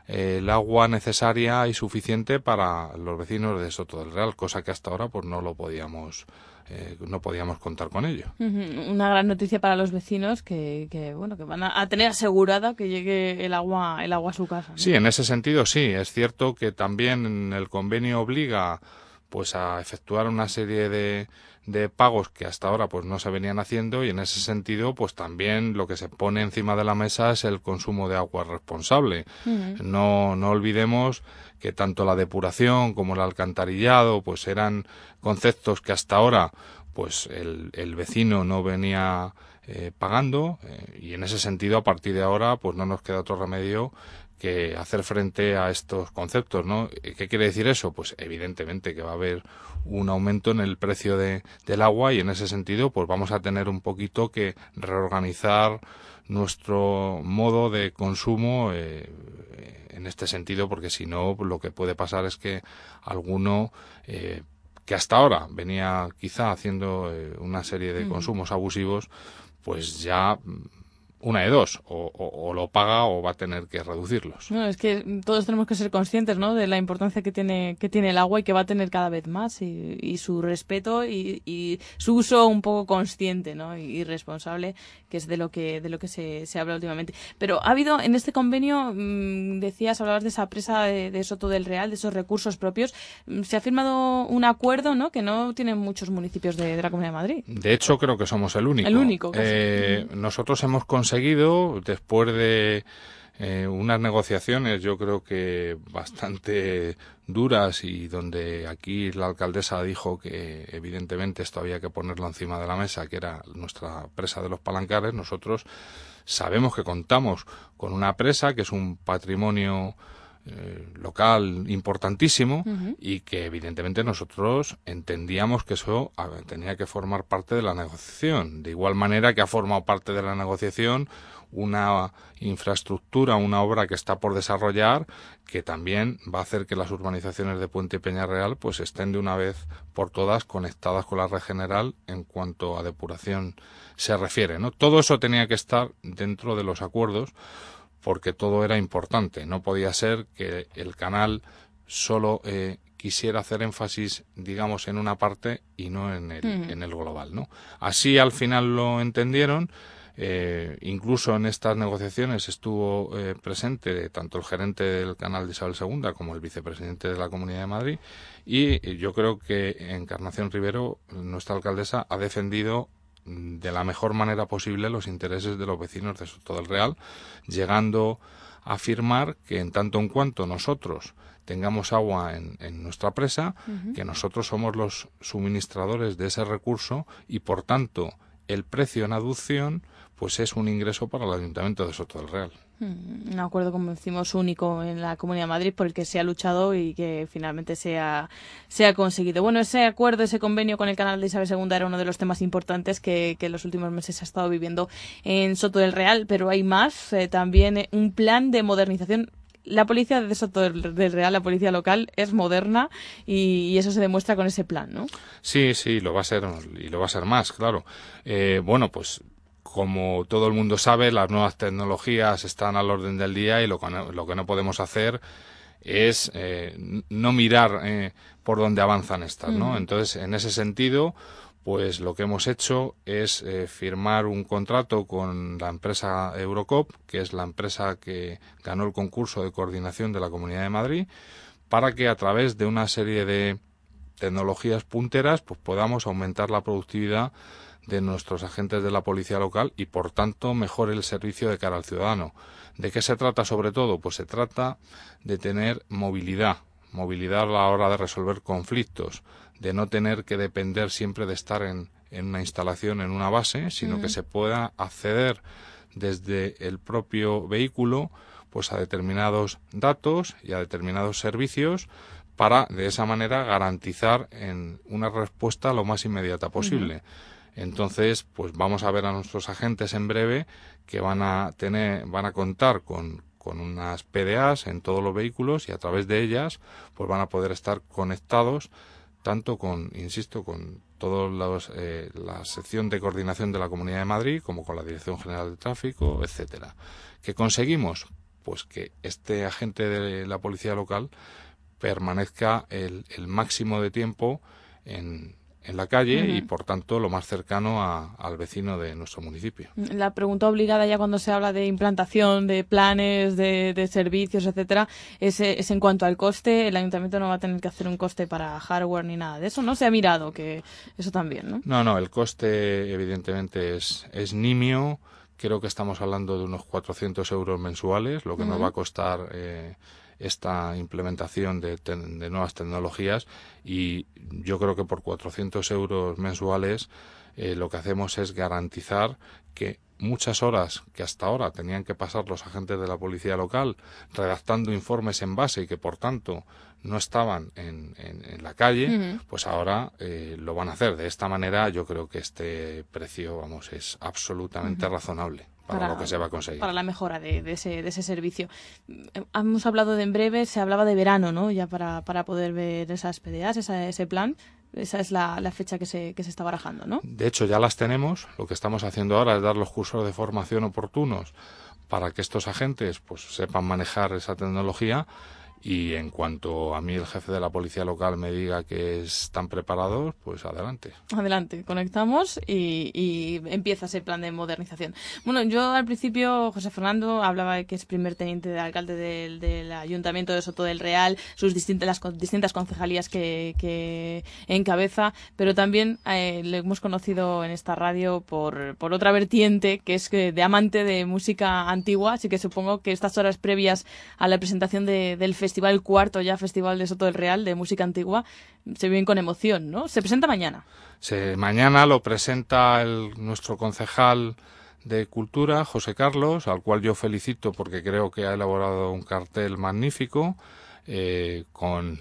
el agua necesaria y suficiente para los vecinos de Soto del Real, cosa que hasta ahora pues no lo podíamos eh, no podíamos contar con ello. Una gran noticia para los vecinos que, que bueno que van a, tener asegurada que llegue el agua el agua a su casa. Sí, en ese sentido sí. Es cierto que también el convenio obliga pues a efectuar una serie de, de pagos que hasta ahora pues no se venían haciendo y en ese sentido pues también lo que se pone encima de la mesa es el consumo de agua responsable. No no olvidemos que tanto la depuración como el alcantarillado pues eran conceptos que hasta ahora pues el, el vecino no venía eh, pagando eh, y en ese sentido a partir de ahora pues no nos queda otro remedio que hacer frente a estos conceptos, ¿no? ¿Qué quiere decir eso? Pues evidentemente que va a haber un aumento en el precio de, del agua y en ese sentido pues vamos a tener un poquito que reorganizar nuestro modo de consumo eh, en este sentido porque si no lo que puede pasar es que alguno eh, que hasta ahora venía quizá haciendo eh, una serie de consumos abusivos pues ya una de dos, o, lo paga o va a tener que reducirlos. No, es que todos tenemos que ser conscientes ¿no? de la importancia que tiene, que tiene el agua y que va a tener cada vez más, y, su respeto y, su uso un poco consciente ¿no? y, responsable, que es de lo que, de lo que se, se habla últimamente. Pero ha habido en este convenio, mm, decías, hablabas de esa presa de, Soto del Real, de esos recursos propios, mm, se ha firmado un acuerdo ¿no? que no tienen muchos municipios de, la Comunidad de Madrid. De hecho, creo que somos el único. El único. Eh, nosotros hemos conseguido seguido, después de eh, unas negociaciones yo creo que bastante duras y donde aquí la alcaldesa dijo que evidentemente esto había que ponerlo encima de la mesa, que era nuestra presa de los palancares, nosotros sabemos que contamos con una presa que es un patrimonio eh, local importantísimo y que evidentemente nosotros entendíamos que eso tenía que formar parte de la negociación. De igual manera que ha formado parte de la negociación una infraestructura, una obra que está por desarrollar que también va a hacer que las urbanizaciones de Puente y Peñarreal pues estén de una vez por todas conectadas con la red general en cuanto a depuración se refiere, ¿no? Todo eso tenía que estar dentro de los acuerdos porque todo era importante. No podía ser que el canal solo eh, quisiera hacer énfasis, digamos, en una parte y no en el, en el global, ¿no? Así al final lo entendieron. Eh, incluso en estas negociaciones estuvo eh, presente tanto el gerente del canal de Isabel II como el vicepresidente de la Comunidad de Madrid y yo creo que Encarnación Rivero, nuestra alcaldesa, ha defendido de la mejor manera posible los intereses de los vecinos de Soto del Real, llegando a afirmar que en tanto en cuanto nosotros tengamos agua en, en nuestra presa, que nosotros somos los suministradores de ese recurso y por tanto el precio en aducción pues es un ingreso para el Ayuntamiento de Soto del Real. Mm, un acuerdo, como decimos, único en la Comunidad de Madrid por el que se ha luchado y que finalmente se ha, se ha conseguido. Bueno, ese acuerdo, ese convenio con el canal de Isabel II era uno de los temas importantes que, que en los últimos meses se ha estado viviendo en Soto del Real, pero hay más. Eh, también eh, un plan de modernización la policía de Soto del Real, la policía local, es moderna y, eso se demuestra con ese plan, ¿no? Sí, sí, lo va a ser y lo va a ser más, claro. Eh, bueno, pues como todo el mundo sabe, las nuevas tecnologías están al orden del día y lo que no, lo que no podemos hacer es eh, no mirar eh, por dónde avanzan estas, ¿no? Entonces, en ese sentido, pues lo que hemos hecho es eh, firmar un contrato con la empresa Eurocop, que es la empresa que ganó el concurso de coordinación de la Comunidad de Madrid, para que a través de una serie de tecnologías punteras, pues podamos aumentar la productividad de nuestros agentes de la policía local y por tanto mejore el servicio de cara al ciudadano. ¿De qué se trata sobre todo? Pues se trata de tener movilidad, movilidad a la hora de resolver conflictos, de no tener que depender siempre de estar en, en una instalación, en una base, sino que se pueda acceder desde el propio vehículo pues a determinados datos y a determinados servicios para de esa manera garantizar en una respuesta lo más inmediata posible. Entonces, pues vamos a ver a nuestros agentes en breve que van a tener, van a contar con, con unas PDAs en todos los vehículos y a través de ellas, pues van a poder estar conectados tanto con, insisto, con toda eh, la sección de coordinación de la Comunidad de Madrid como con la Dirección General de Tráfico, etcétera. ¿Qué conseguimos? Pues que este agente de la policía local permanezca el, el máximo de tiempo en, en la calle y por tanto lo más cercano al vecino de nuestro municipio. La pregunta obligada ya cuando se habla de implantación de planes, de, servicios, etcétera, es, es, en cuanto al coste. El ayuntamiento no va a tener que hacer un coste para hardware ni nada de eso. No se ha mirado que eso también, ¿no? No, no, el coste evidentemente es, es nimio. Creo que estamos hablando de unos 400 euros mensuales, lo que nos va a costar. Eh, esta implementación de, nuevas tecnologías y yo creo que por 400 euros mensuales eh, lo que hacemos es garantizar que muchas horas que hasta ahora tenían que pasar los agentes de la policía local redactando informes en base y que por tanto no estaban en, la calle, pues ahora eh, lo van a hacer. De esta manera yo creo que este precio, vamos, es absolutamente razonable para, lo que se va a conseguir. Para la mejora de, ese, de ese servicio. Hemos hablado de en breve, se hablaba de verano, ¿no? Ya para, para poder ver esas PDAs, ese plan. Esa es la, la fecha que se, que se está barajando, ¿no? De hecho, ya las tenemos. Lo que estamos haciendo ahora es dar los cursos de formación oportunos para que estos agentes pues sepan manejar esa tecnología y en cuanto a mí el jefe de la policía local me diga que están preparados, pues adelante. Adelante, conectamos y, empieza ese plan de modernización. Bueno, yo al principio, José Fernando, hablaba de que es primer teniente de alcalde del, Ayuntamiento de Soto del Real, sus distintas, las distintas concejalías que, encabeza, pero también eh, le hemos conocido en esta radio por, por otra vertiente, que es de amante de música antigua, así que supongo que estas horas previas a la presentación del festival festival, cuarto ya Festival de Soto del Real de música antigua, se viven con emoción, ¿no? Se presenta mañana. Se, mañana lo presenta el, nuestro concejal de Cultura, José Carlos, al cual yo felicito porque creo que ha elaborado un cartel magnífico eh, con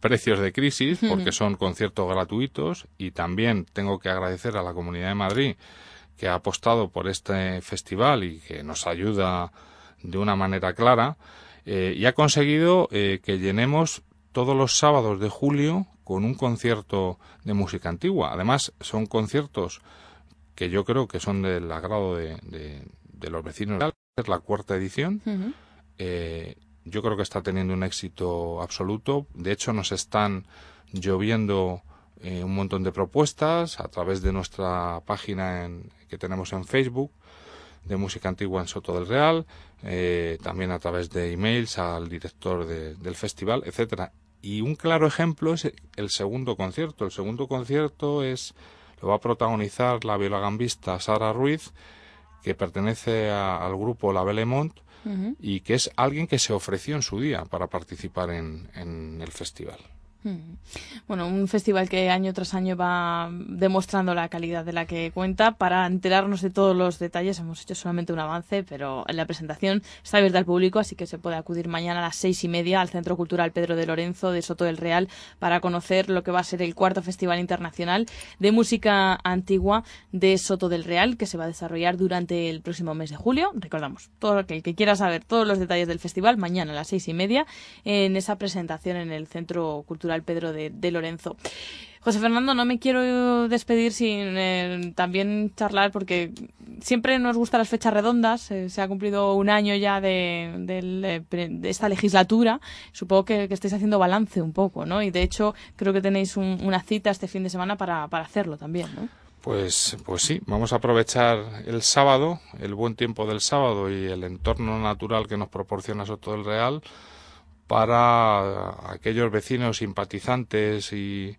precios de crisis, porque son conciertos gratuitos y también tengo que agradecer a la Comunidad de Madrid que ha apostado por este festival y que nos ayuda de una manera clara eh, y ha conseguido eh, que llenemos todos los sábados de julio con un concierto de música antigua. Además, son conciertos que yo creo que son del agrado de, de, los vecinos. Es la cuarta edición. Eh, yo creo que está teniendo un éxito absoluto. De hecho, nos están lloviendo un montón de propuestas a través de nuestra página que tenemos en Facebook de música antigua en Soto del Real, eh, también a través de emails al director del festival, etcétera. Y un claro ejemplo es el segundo concierto. El segundo concierto es lo va a protagonizar la violagambista Sara Ruiz, que pertenece al grupo La Belemont y que es alguien que se ofreció en su día para participar en el festival. Mm. Bueno, un festival que año tras año va demostrando la calidad de la que cuenta. Para enterarnos de todos los detalles hemos hecho solamente un avance, pero la presentación está abierta al público, así que se puede acudir mañana a las seis y media al Centro Cultural Pedro de Lorenzo de Soto del Real para conocer lo que va a ser el cuarto Festival Internacional de Música Antigua de Soto del Real, que se va a desarrollar durante el próximo mes de julio. Recordamos, todo aquel que quiera saber todos los detalles del festival, mañana a las seis y media en esa presentación en el Centro Cultural Pedro de, Lorenzo. José Fernando, no me quiero despedir sin eh, también charlar porque siempre nos gustan las fechas redondas. Eh, se ha cumplido un año ya de, esta legislatura. Supongo que, estáis haciendo balance un poco, ¿no? Y de hecho creo que tenéis una cita este fin de semana para, hacerlo también, ¿no? Pues, pues sí, vamos a aprovechar el sábado, el buen tiempo del sábado y el entorno natural que nos proporciona Soto del Real para aquellos vecinos simpatizantes y,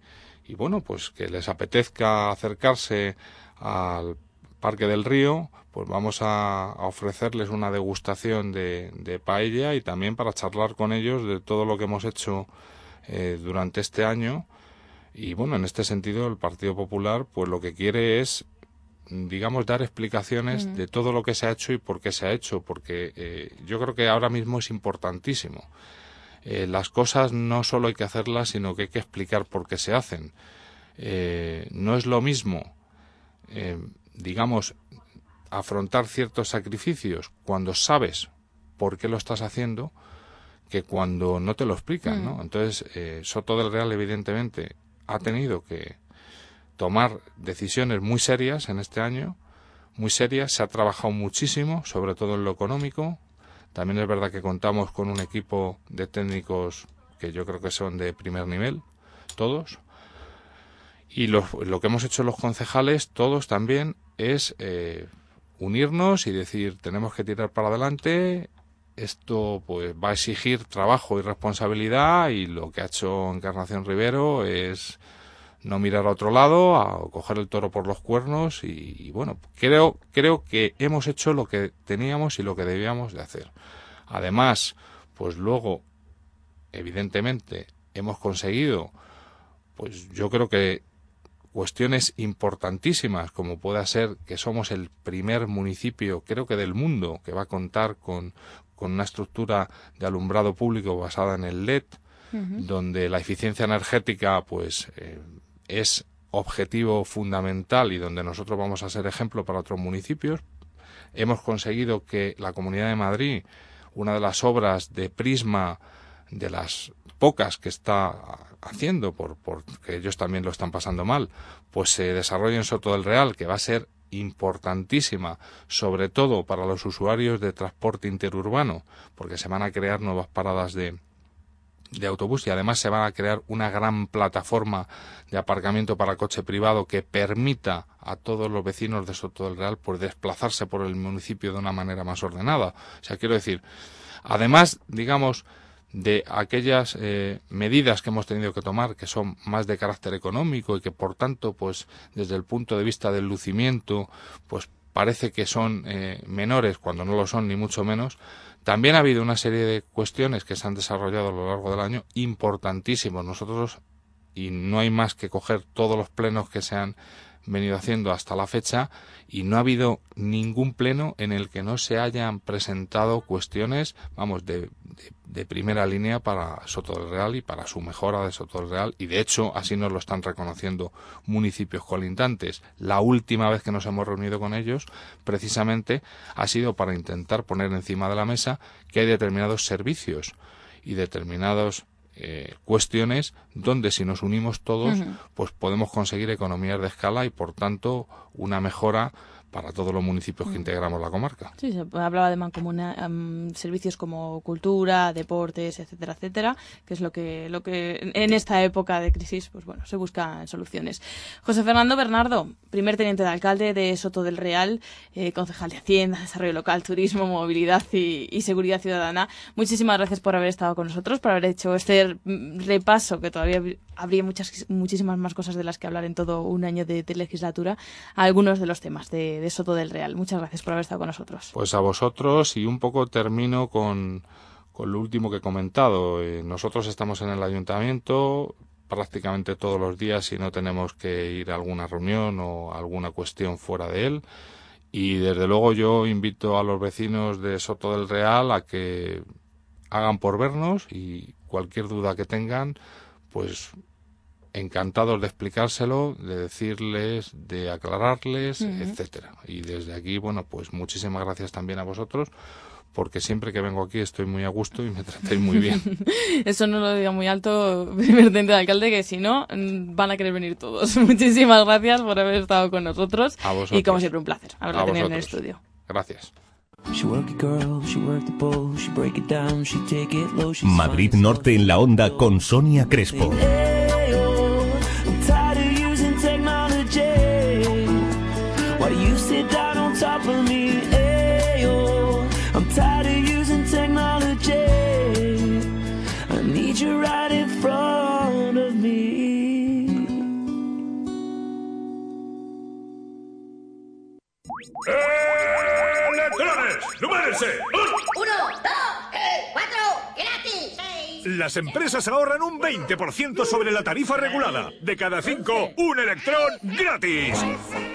y bueno, pues que les apetezca acercarse al Parque del Río, pues vamos a, ofrecerles una degustación de, de, paella y también para charlar con ellos de todo lo que hemos hecho eh, durante este año. Y bueno, en este sentido el Partido Popular pues lo que quiere es digamos, dar explicaciones de todo lo que se ha hecho y por qué se ha hecho, porque eh, yo creo que ahora mismo es importantísimo. Eh, las cosas no solo hay que hacerlas, sino que hay que explicar por qué se hacen. Eh, no es lo mismo, eh, digamos, afrontar ciertos sacrificios cuando sabes por qué lo estás haciendo que cuando no te lo explican, ¿no? Mm. Entonces, eh, Soto del Real, evidentemente, ha tenido que tomar decisiones muy serias en este año, muy serias. Se ha trabajado muchísimo, sobre todo en lo económico. También es verdad que contamos con un equipo de técnicos que yo creo que son de primer nivel, todos. Y lo, lo que hemos hecho los concejales, todos también, es eh, unirnos y decir, tenemos que tirar para adelante, esto pues va a exigir trabajo y responsabilidad y lo que ha hecho Encarnación Rivero es no mirar a otro lado, a coger el toro por los cuernos y, y bueno, creo, creo que hemos hecho lo que teníamos y lo que debíamos de hacer. Además, pues luego, evidentemente, hemos conseguido, pues yo creo que cuestiones importantísimas, como pueda ser que somos el primer municipio, creo que del mundo, que va a contar con, con una estructura de alumbrado público basada en el LED, donde la eficiencia energética, pues, eh, es objetivo fundamental y donde nosotros vamos a ser ejemplo para otros municipios. Hemos conseguido que la Comunidad de Madrid, una de las obras de Prisma, de las pocas que está haciendo, por, porque ellos también lo están pasando mal, pues se desarrolle en Soto del Real, que va a ser importantísima, sobre todo para los usuarios de transporte interurbano, porque se van a crear nuevas paradas de, de autobús y además se va a crear una gran plataforma de aparcamiento para coche privado que permita a todos los vecinos de Soto del Real pues desplazarse por el municipio de una manera más ordenada. O sea, quiero decir, además, digamos, de aquellas eh, medidas que hemos tenido que tomar que son más de carácter económico y que por tanto pues desde el punto de vista del lucimiento pues parece que son eh, menores cuando no lo son ni mucho menos también ha habido una serie de cuestiones que se han desarrollado a lo largo del año importantísimos. Nosotros y no hay más que coger todos los plenos que se han venido haciendo hasta la fecha y no ha habido ningún pleno en el que no se hayan presentado cuestiones, vamos, de, de, primera línea para Soto del Real y para su mejora de Soto del Real y de hecho así nos lo están reconociendo municipios colindantes. La última vez que nos hemos reunido con ellos precisamente ha sido para intentar poner encima de la mesa que hay determinados servicios y determinados eh, cuestiones donde si nos unimos todos pues podemos conseguir economías de escala y por tanto una mejora para todos los municipios que integramos la comarca. Sí, se hablaba de mancomunar em, servicios como cultura, deportes, etcétera, etcétera, que es lo que, lo que en esta época de crisis, pues bueno, se buscan soluciones. José Fernando Bernardo, primer teniente de alcalde de Soto del Real, eh, concejal de Hacienda, Desarrollo Local, Turismo, Movilidad y, y Seguridad Ciudadana. Muchísimas gracias por haber estado con nosotros, por haber hecho este mm, repaso, que todavía habría muchas, muchísimas más cosas de las que hablar en todo un año de, legislatura, algunos de los temas de, de Soto del Real. Muchas gracias por haber estado con nosotros. Pues a vosotros y un poco termino con, con lo último que he comentado. Eh, nosotros estamos en el ayuntamiento prácticamente todos los días si no tenemos que ir a alguna reunión o alguna cuestión fuera de él. Y desde luego yo invito a los vecinos de Soto del Real a que hagan por vernos y cualquier duda que tengan, pues encantados de explicárselo, de decirles, de aclararles, etcétera. Y desde aquí, bueno, pues muchísimas gracias también a vosotros, porque siempre que vengo aquí estoy muy a gusto y me tratáis muy bien. Eso no lo diga muy alto, primer teniente de alcalde, que si no, van a querer venir todos. Muchísimas gracias por haber estado con nosotros. A vosotros. Y como siempre, un placer haberla tenido en el estudio. Gracias. She work it girl, she work the pole, she break it down, she take it low, she Madrid Norte en la onda con Sonia Crespo. I'm ¡Numérese! Uno, dos, tres, cuatro, gratis. Seis. Las empresas ahorran un 20% sobre la tarifa regulada. De cada cinco, un electrón gratis.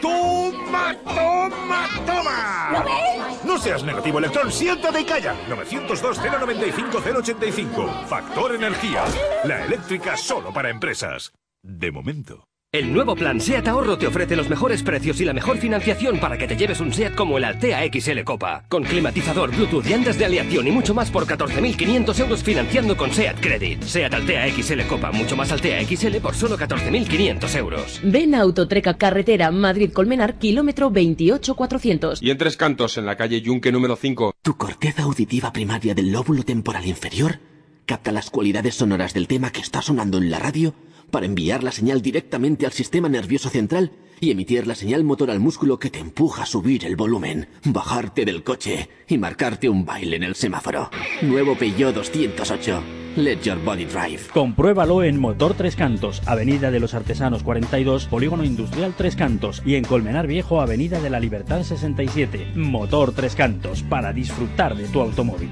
¡Toma! ¡Toma, toma, toma! ¿Lo ves? No seas negativo, Electrón, siéntate y calla. 902-095-085. Factor Energía. La eléctrica solo para empresas. De momento. El nuevo plan SEAT Ahorro te ofrece los mejores precios y la mejor financiación para que te lleves un SEAT como el Altea XL Copa. Con climatizador, Bluetooth, llantas de aleación y mucho más por 14.500 euros financiando con SEAT Credit. SEAT Altea XL Copa, mucho más Altea XL por solo 14.500 euros. Ven a Autotreca Carretera Madrid-Colmenar, kilómetro 28400. Y en Tres Cantos, en la calle Yunque número 5. Tu corteza auditiva primaria del lóbulo temporal inferior capta las cualidades sonoras del tema que está sonando en la radio para enviar la señal directamente al sistema nervioso central y emitir la señal motor al músculo que te empuja a subir el volumen, bajarte del coche y marcarte un baile en el semáforo. Nuevo Peugeot 208. Let your body drive. Compruébalo en Motor Tres Cantos, Avenida de los Artesanos 42, Polígono Industrial Tres Cantos y en Colmenar Viejo, Avenida de la Libertad 67. Motor Tres Cantos, para disfrutar de tu automóvil.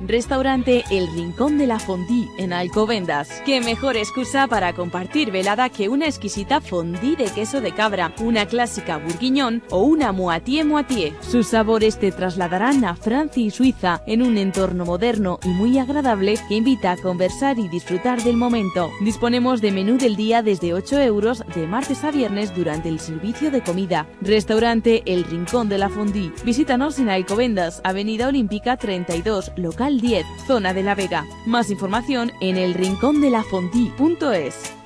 Restaurante El Rincón de la Fondue en Alcobendas. Qué mejor excusa para compartir velada que una exquisita fondue de queso de cabra, una clásica bourguignon o una moitié moitié. Sus sabores te trasladarán a Francia y Suiza en un entorno moderno y muy agradable que invita a conversar y disfrutar del momento. Disponemos de menú del día desde 8 euros de martes a viernes durante el servicio de comida. Restaurante El Rincón de la Fondue. Visítanos en Alcobendas, Avenida Olímpica 32, local 10, zona de La Vega. Más información en elrincondelafondue.es.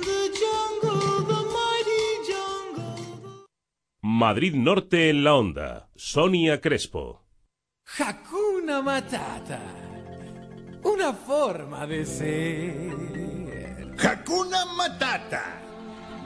Madrid Norte en la onda. Sonia Crespo. Hakuna Matata. Una forma de ser. Hakuna Matata.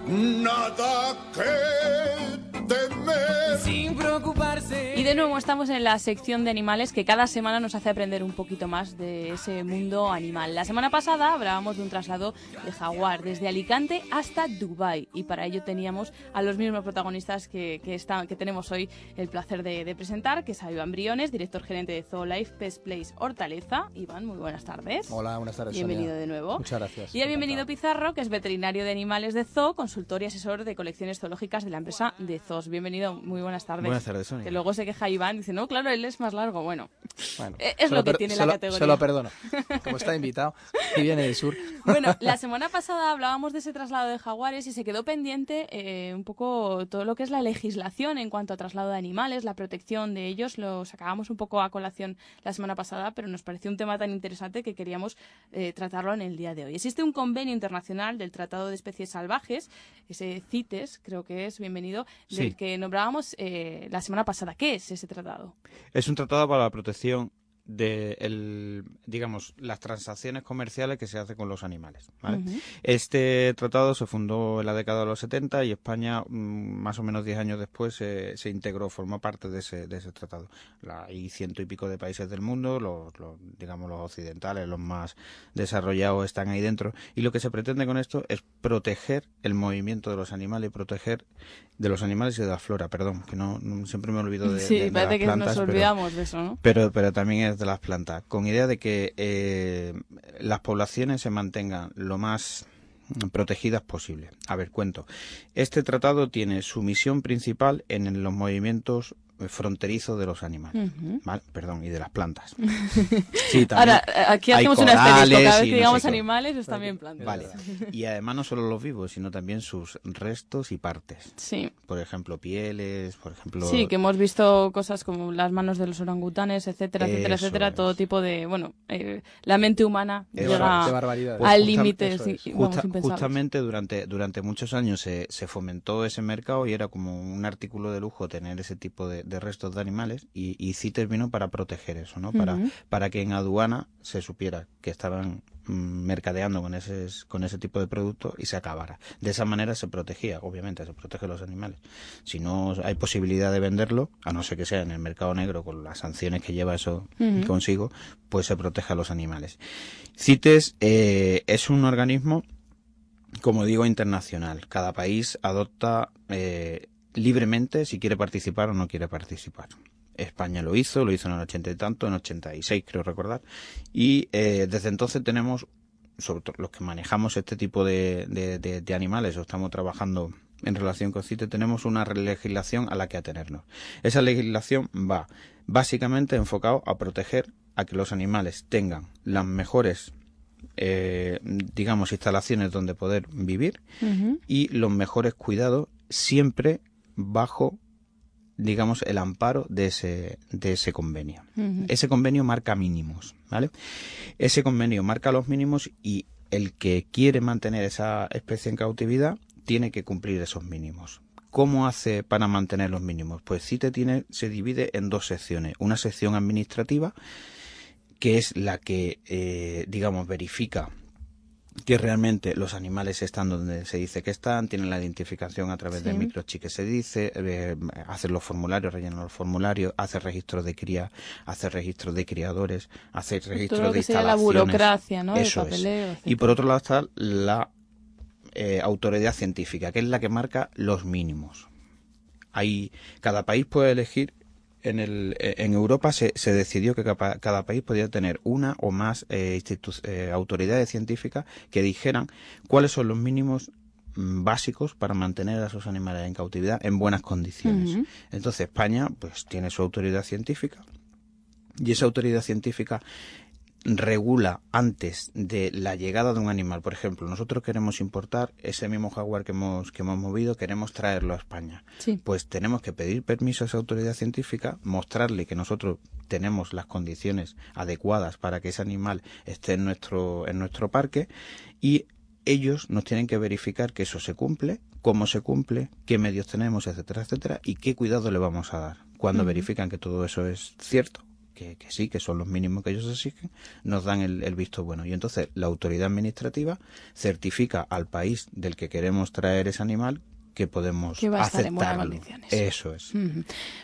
Nada que temer. Sin preocuparse. Y de nuevo estamos en la sección de animales que cada semana nos hace aprender un poquito más de ese mundo animal. La semana pasada hablábamos de un traslado de jaguar desde Alicante hasta Dubai y para ello teníamos a los mismos protagonistas que, que, está- que tenemos hoy el placer de, de presentar, que es a Iván Briones, director gerente de Zoolife Pest Place Hortaleza. Iván, muy buenas tardes. Hola, buenas tardes. Bienvenido Sonia. de nuevo. Muchas gracias. Y a bienvenido Pizarro, que es veterinario de animales de Zoo, consultor y asesor de colecciones zoológicas de la empresa de Zoos. Bienvenido, muy buenas tardes. Buenas tardes, Sonia. Que luego se queja Iván, dice, no, claro, él es más largo. Bueno, Bueno, eh, es lo que tiene la lo- categoría. Se lo perdono. Como está invitado y viene del sur. Bueno, la semana pasada hablábamos de ese traslado de jaguares y se quedó pendiente eh, un poco todo lo que es la legislación en cuanto a traslado de animales, la protección de ellos. Lo sacábamos un poco a colación la semana pasada, pero nos pareció un tema tan interesante que queríamos eh, tratarlo en el día de hoy. Existe un convenio internacional del Tratado de Especies Salvajes, ese CITES, creo que es, bienvenido, del Sí. que nombrábamos eh, la semana pasada. ¿Qué es ese tratado? Es un tratado para la protección de el, digamos las transacciones comerciales que se hacen con los animales. Este tratado se fundó en la década de los 70 y España mm, más o menos 10 años después se, se integró, formó parte de ese, de ese tratado. La- hay ciento y pico de países del mundo, los, los, digamos los occidentales, los más desarrollados están ahí dentro y lo que se pretende con esto es proteger el movimiento de los animales y proteger de los animales y de la flora, perdón, que no, no- siempre me olvido de, Sí, de- de parece las que plantas, nos pero- olvidamos de eso, ¿no? pero, pero también es de las plantas, con idea de que eh, las poblaciones se mantengan lo más protegidas posible. A ver, cuento. Este tratado tiene su misión principal en los movimientos eh, fronterizos de los animales. Perdón, y de las plantas. Sí, también Ahora, aquí hacemos un asterisco. corales Cada vez que no digamos sé qué. animales, es también plantas. Vale. Y además no solo los vivos, sino también sus restos y partes. Sí. Por ejemplo, pieles, por ejemplo... Sí, que hemos visto cosas como las manos de los orangutanes, etcétera, etcétera, Eso etcétera, es. todo tipo de, bueno, eh, la mente humana Eso llega. Pues al límite, eso sí, es. vamos, Justa- justamente durante, durante muchos años se, se fomentó ese mercado y era como un artículo de lujo tener ese tipo de, de restos de animales y, y CITES vino para proteger eso, ¿no? Para, para que en aduana se supiera que estaban mm, mercadeando con ese, con ese tipo de producto y se acabara. De esa manera se protegía, obviamente, se protege los animales. Si no hay posibilidad de venderlo, a no ser que sea en el mercado negro con las sanciones que lleva eso consigo, pues se protege a los animales. CITES eh, es un organismo, como digo, internacional. Cada país adopta eh, libremente si quiere participar o no quiere participar. España lo hizo, lo hizo en el ochenta y tanto, en 86 creo recordar, y eh, desde entonces tenemos, sobre todo los que manejamos este tipo de, de- de- de animales o estamos trabajando en relación con CITES, tenemos una legislación a la que atenernos. Esa legislación va básicamente enfocado a proteger a que los animales tengan las mejores eh, digamos instalaciones donde poder vivir y los mejores cuidados siempre bajo digamos el amparo de ese de ese convenio ese convenio marca mínimos vale ese convenio marca los mínimos y el que quiere mantener esa especie en cautividad tiene que cumplir esos mínimos ¿Cómo hace para mantener los mínimos? Pues CITE tiene, se divide en dos secciones. Una sección administrativa, que es la que, eh, digamos, verifica que realmente los animales están donde se dice que están, tienen la identificación a través Sí. del microchip que se dice, eh, hacer los formularios, rellenar los formularios, hacer registros de cría, hacer registros de criadores, hacer registros lo de sería la instalaciones. burocracia, ¿no? Eso papeleo, Y por otro lado está la eh, autoridad científica, que es la que marca los mínimos. Hay, cada país puede elegir en, el, eh, en Europa se, se decidió que cada país podía tener una o más eh, eh, autoridades científicas que dijeran cuáles son los mínimos mm, básicos para mantener a esos animales en cautividad en buenas condiciones. Entonces España pues tiene su autoridad científica y esa autoridad científica regula antes de la llegada de un animal. Por ejemplo, nosotros queremos importar ese mismo jaguar que hemos, que hemos movido, queremos traerlo a España. Sí. Pues tenemos que pedir permiso a esa autoridad científica, mostrarle que nosotros tenemos las condiciones adecuadas para que ese animal esté en nuestro, en nuestro parque y ellos nos tienen que verificar que eso se cumple, cómo se cumple, qué medios tenemos, etcétera, etcétera, y qué cuidado le vamos a dar. Cuando verifican que todo eso es cierto, que, que sí, que son los mínimos que ellos exigen, nos dan el, el visto bueno. Y entonces la autoridad administrativa certifica al país del que queremos traer ese animal que podemos Que aceptarlo. Eso es.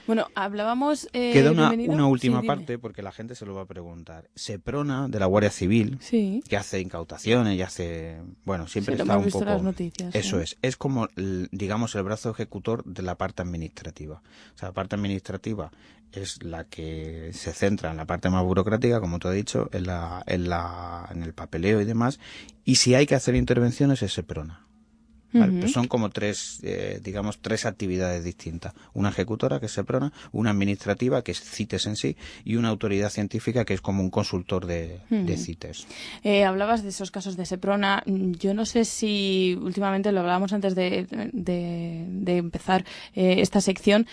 Bueno, hablábamos. Eh, Queda una, última Sí, parte porque la gente se lo va a preguntar. Seprona de la Guardia Civil, Sí. que hace incautaciones y hace, bueno, siempre Sí, está un poco. las noticias, Eso es. Es como, digamos, el brazo ejecutor de la parte administrativa. O sea, la parte administrativa es la que se centra en la parte más burocrática, como tú has dicho, en la, en la, en el papeleo y demás. Y si hay que hacer intervenciones es Seprona. ¿Vale? Pues son como tres, eh, digamos, tres actividades distintas. Una ejecutora, que es SEPRONA, una administrativa, que es CITES en sí, y una autoridad científica, que es como un consultor de, de. CITES. Eh, hablabas de esos casos de Seprona. Yo no sé si últimamente lo hablábamos antes de, de- de empezar eh, esta sección.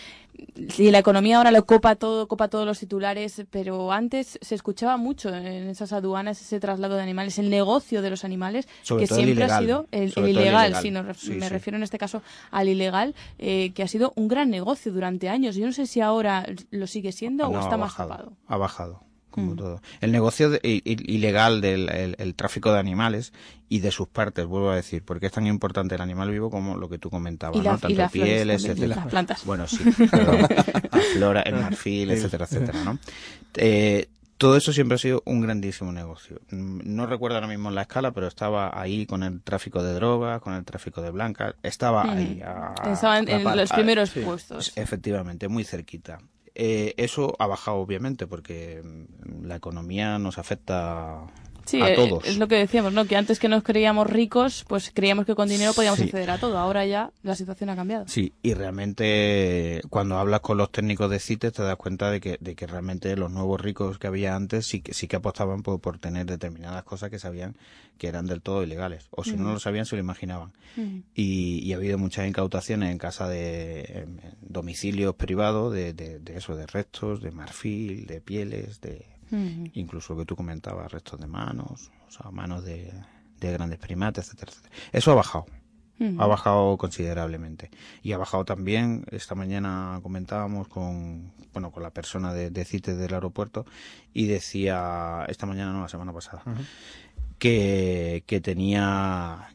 Si la economía ahora lo copa todo, copa todos los titulares, pero antes se escuchaba mucho en esas aduanas ese traslado de animales, el negocio de los animales, Sobre que el siempre ha sido el, el el ilegal. ref- Sí, me sí. refiero en este caso al ilegal, eh, que ha sido un gran negocio durante años. Yo no sé si ahora lo sigue siendo o No, está más tapado. Ha bajado, como Mm. todo. El negocio de- i- ilegal del el, el tráfico de animales y de sus partes, vuelvo a decir, porque es tan importante el animal vivo como lo que tú comentabas, Y la- ¿no? y Tanto las pieles, también, etcétera. las plantas. Bueno, sí, la flora, el marfil, etcétera, etcétera, ¿no? Eh, todo eso siempre ha sido un grandísimo negocio. Mm, No recuerdo ahora mismo la escala, pero estaba ahí con el tráfico de drogas, con el tráfico de blancas, estaba Ujú. ahí. a- Estaba en- a en par- los a- primeros puestos. Efectivamente, muy cerquita. Eh, eso ha bajado, obviamente, porque mm, la economía nos afecta Sí, a eh, todos. es lo que decíamos, ¿no? Que antes que nos creíamos ricos, pues creíamos que con dinero podíamos Sí. acceder a todo. Ahora ya la situación ha cambiado. Sí, y realmente cuando hablas con los técnicos de CITES te das cuenta de que, de que realmente los nuevos ricos que había antes sí que, sí que apostaban por, por tener determinadas cosas que sabían que eran del todo ilegales. O si no lo sabían, se lo imaginaban. Y, y ha habido muchas incautaciones en casa de en- en domicilios privados de, de, de eso, de restos, de marfil, de pieles, de Incluso lo que tú comentabas, restos de manos, o sea, manos de, de grandes primates, etcétera, etcétera. Eso ha bajado. Ha bajado considerablemente. Y ha bajado también, esta mañana comentábamos con, bueno, con la persona de, de CITES del aeropuerto y decía, esta mañana no, la semana pasada, que, que tenía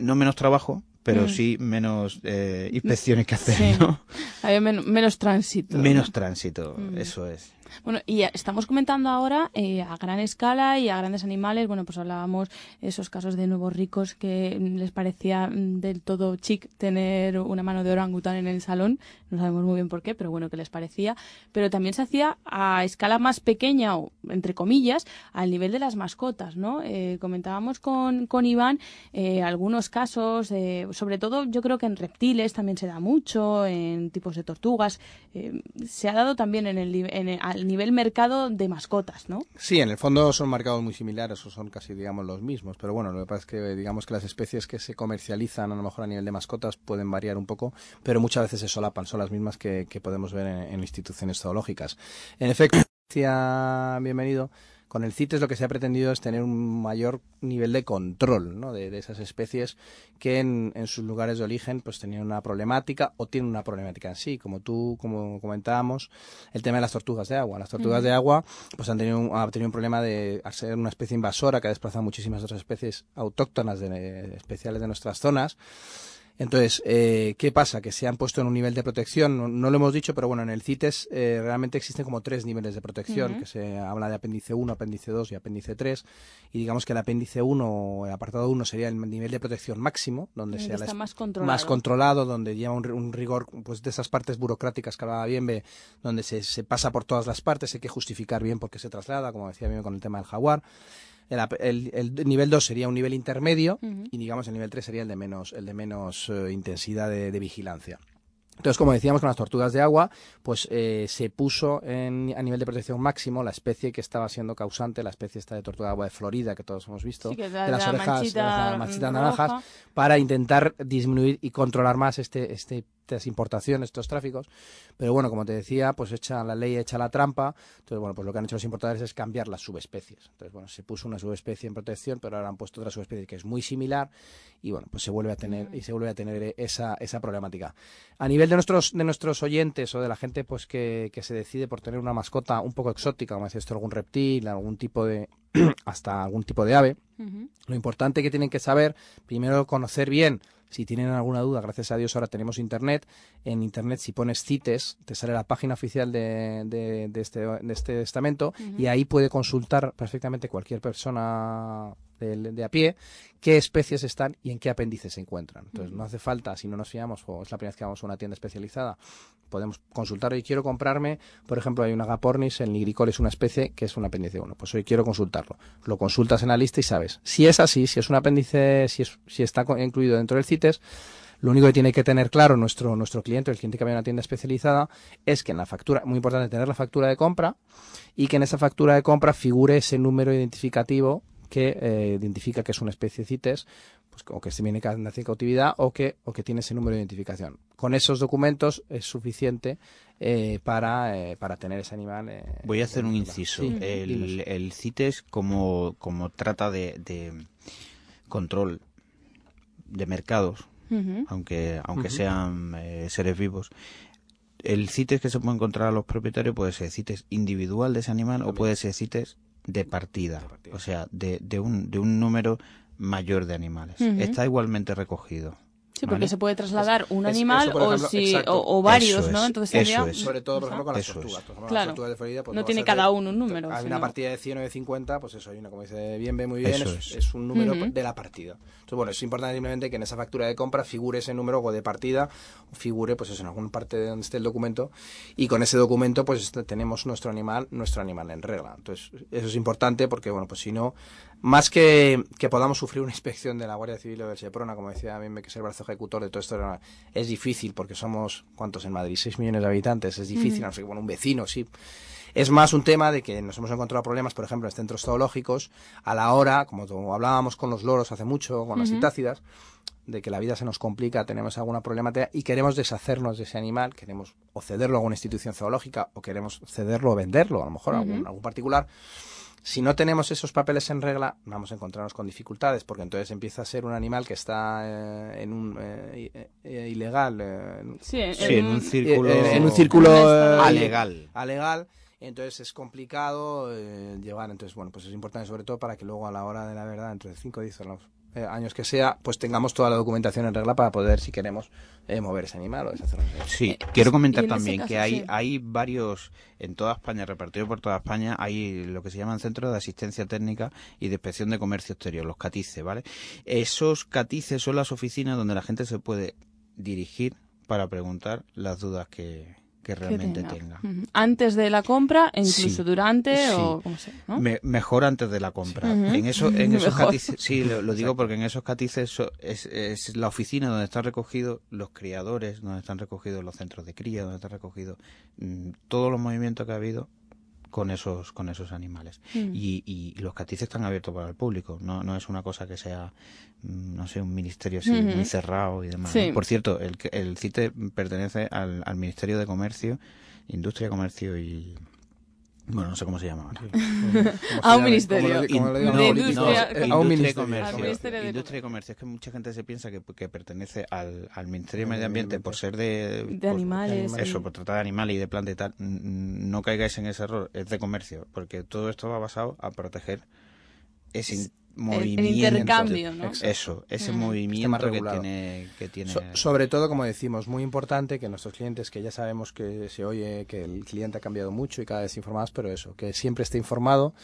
no menos trabajo, pero Mm. sí menos eh, inspecciones que hacer, Sí. ¿no? Había men- menos tránsito. Menos tránsito, Mm. eso es. Bueno, y estamos comentando ahora eh, a gran escala y a grandes animales. Bueno, pues hablábamos esos casos de nuevos ricos que mm, les parecía mm, del todo chic tener una mano de orangután en el salón. No sabemos muy bien por qué, pero bueno, que les parecía. Pero también se hacía a escala más pequeña, o entre comillas, al nivel de las mascotas, ¿no? Eh, comentábamos con, con Iván eh, algunos casos, eh, sobre todo yo creo que en reptiles también se da mucho, en tipos de tortugas. eh, se ha dado también en el- nivel mercado de mascotas, ¿no? Sí, en el fondo son mercados muy similares o son casi, digamos, los mismos. Pero bueno, lo que pasa es que, digamos, que las especies que se comercializan a lo mejor a nivel de mascotas pueden variar un poco, pero muchas veces se solapan, son las mismas que, podemos ver en, en instituciones zoológicas. En efecto, bienvenido. Con el CITES lo que se ha pretendido es tener un mayor nivel de control ¿no? de, de esas especies que en, en sus lugares de origen pues tenían una problemática o tienen una problemática en sí. Como tú, como comentábamos, el tema de las tortugas de agua. Las tortugas de agua pues han tenido, un, han tenido un problema de al ser una especie invasora que ha desplazado muchísimas otras especies autóctonas de, especiales de nuestras zonas. Entonces, eh, ¿qué pasa? Que se han puesto en un nivel de protección, no, no lo hemos dicho, pero bueno, en el CITES eh, realmente existen como tres niveles de protección, que se habla de apéndice 1, apéndice 2 y apéndice 3, y digamos que el apéndice 1, el apartado 1 sería el nivel de protección máximo, donde sea está la- más controlado. más controlado, donde lleva un, un rigor pues de esas partes burocráticas que hablaba bien, donde se, se pasa por todas las partes, hay que justificar bien por qué se traslada, como decía bien con el tema del jaguar. El, ap- el- el nivel 2 sería un nivel intermedio y digamos el nivel 3 sería el de menos, el de menos eh, intensidad de, de vigilancia. Entonces, como decíamos con las tortugas de agua, pues eh, se puso en, a nivel de protección máximo la especie que estaba siendo causante, la especie esta de tortuga de agua de Florida que todos hemos visto, Sí, de las la orejas, manchita de las manchitas roja. naranjas, para intentar disminuir y controlar más este, este, estas importaciones, estos tráficos. Pero bueno, como te decía, pues echa la ley, echa la trampa. Entonces, bueno, pues lo que han hecho los importadores es cambiar las subespecies. Entonces, bueno, se puso una subespecie en protección, pero ahora han puesto otra subespecie que es muy similar y bueno, pues se vuelve a tener y se vuelve a tener esa, esa problemática. A nivel de nuestros de nuestros oyentes o de la gente pues que, que se decide por tener una mascota un poco exótica, como decía esto, algún reptil, algún tipo de hasta algún tipo de ave, lo importante que tienen que saber, primero conocer bien, si tienen alguna duda, gracias a Dios ahora tenemos internet. En internet si pones CITES, te sale la página oficial de, de- de este, de este estamento y ahí puede consultar perfectamente cualquier persona de, de a pie qué especies están y en qué apéndices se encuentran. Entonces no hace falta, si no nos fiamos o es la primera vez que vamos a una tienda especializada, podemos consultar hoy quiero comprarme, por ejemplo, hay un agapornis, el nigricol es una especie que es un apéndice 1, pues hoy quiero consultarlo. Lo consultas en la lista y sabes. Si es así, si es un apéndice, si, es, si está incluido dentro del CITES, lo único que tiene que tener claro nuestro, nuestro cliente, el cliente que vaya a una tienda especializada, es que en la factura, muy importante tener la factura de compra y que en esa factura de compra figure ese número identificativo que eh, identifica que es una especie CITES, pues, o que se viene en cautividad o que, o que tiene ese número de identificación. Con esos documentos es suficiente eh, para, eh, para tener ese animal. eh, Voy a hacer un inciso. Sí, el, el CITES como, como trata de, de control de mercados, aunque, aunque sean eh, seres vivos, el CITES que se puede encontrar a los propietarios puede ser CITES individual de ese animal o puede ser CITES de partida, o sea, de, de, un, de un número mayor de animales. Está igualmente recogido. Sí, porque ¿vale? se puede trasladar un animal eso, o, si, exacto. o, o varios, Eso ¿no? es, Entonces eso sería... es. Sobre todo, por ejemplo, con las Eso tortugas. es. Por ejemplo, Claro. Las tortugas de Florida, pues No tiene a cada uno un número, Hay sino- una partida de 100 o de 50, pues eso, hay una, como dice bien, ve muy bien, es, es. es un número Ujú. de la partida. Entonces, bueno, es importante simplemente que en esa factura de compra figure ese número o de partida, figure, pues eso, en alguna parte de donde esté el documento, y con ese documento, pues este- tenemos nuestro animal, nuestro animal en regla. Entonces, eso es importante porque, bueno, pues si no, más que, que podamos sufrir una inspección de la Guardia Civil o del Seprona, como decía bien, que es el brazo ejecutor de todo esto, es difícil porque somos, ¿cuántos en Madrid? 6 millones de habitantes, es difícil, Ujú. no sé, bueno, un vecino, sí. Es más un tema de que nos hemos encontrado problemas, por ejemplo, en centros zoológicos, a la hora, como hablábamos con los loros hace mucho, con las citácidas, de que la vida se nos complica, tenemos alguna problemática y queremos deshacernos de ese animal, queremos o cederlo a alguna institución zoológica o queremos cederlo o venderlo, a lo mejor a algún, algún particular. Si no tenemos esos papeles en regla, vamos a encontrarnos con dificultades, porque entonces empieza a ser un animal que está eh, en un eh, eh, ilegal, eh, Sí, en- Sí, en un círculo- eh, en un círculo En un eh, Alegal. alegal. Entonces es complicado eh, llevar. Entonces, bueno, pues es importante sobre todo para que luego a la hora de la verdad, dentro de 5 o 10 años que sea, pues tengamos toda la documentación en regla para poder, si queremos, eh, mover ese animal o deshacerlo. Sí, quiero comentar también caso, que hay, sí. hay varios, en toda España, repartidos por toda España, hay lo que se llaman centros de asistencia técnica y de inspección de comercio exterior, los CATICE, ¿vale? Esos CATICE son las oficinas donde la gente se puede dirigir para preguntar las dudas que, que realmente tenga. Antes de la compra, e incluso Sí, durante sí. o como sea, ¿no? Me- mejor antes de la compra. En, eso, en esos catices, sí, lo, lo digo porque en esos catices so- es, es la oficina donde están recogidos los criadores, donde están recogidos los centros de cría, donde están recogidos mm, todos los movimientos que ha habido con esos con esos animales Mm. y, y los catices están abiertos para el público no no es una cosa que sea mm, no sé un ministerio así Ujú. muy cerrado y demás Sí. ¿no? por cierto el el CITE pertenece al, al Ministerio de Comercio Industria Comercio y bueno, no sé cómo se llama ahora. A un ministerio. De industria- a un ministerio. comercio. De Industria y comercio. Es que mucha gente se piensa que, que pertenece al, al Ministerio de Medio Ambiente por ser de... De por- animales, Eso, sí. por tratar de animales y de plantas y tal. No caigáis en ese error. Es de comercio. Porque todo esto va basado a proteger ese movimiento. intercambio, ¿no? Eso, ese movimiento que regulado. tiene, que tiene... So- sobre todo, como decimos, muy importante que nuestros clientes, que ya sabemos que se oye que el cliente ha cambiado mucho y cada vez informados, pero eso, que siempre esté informado.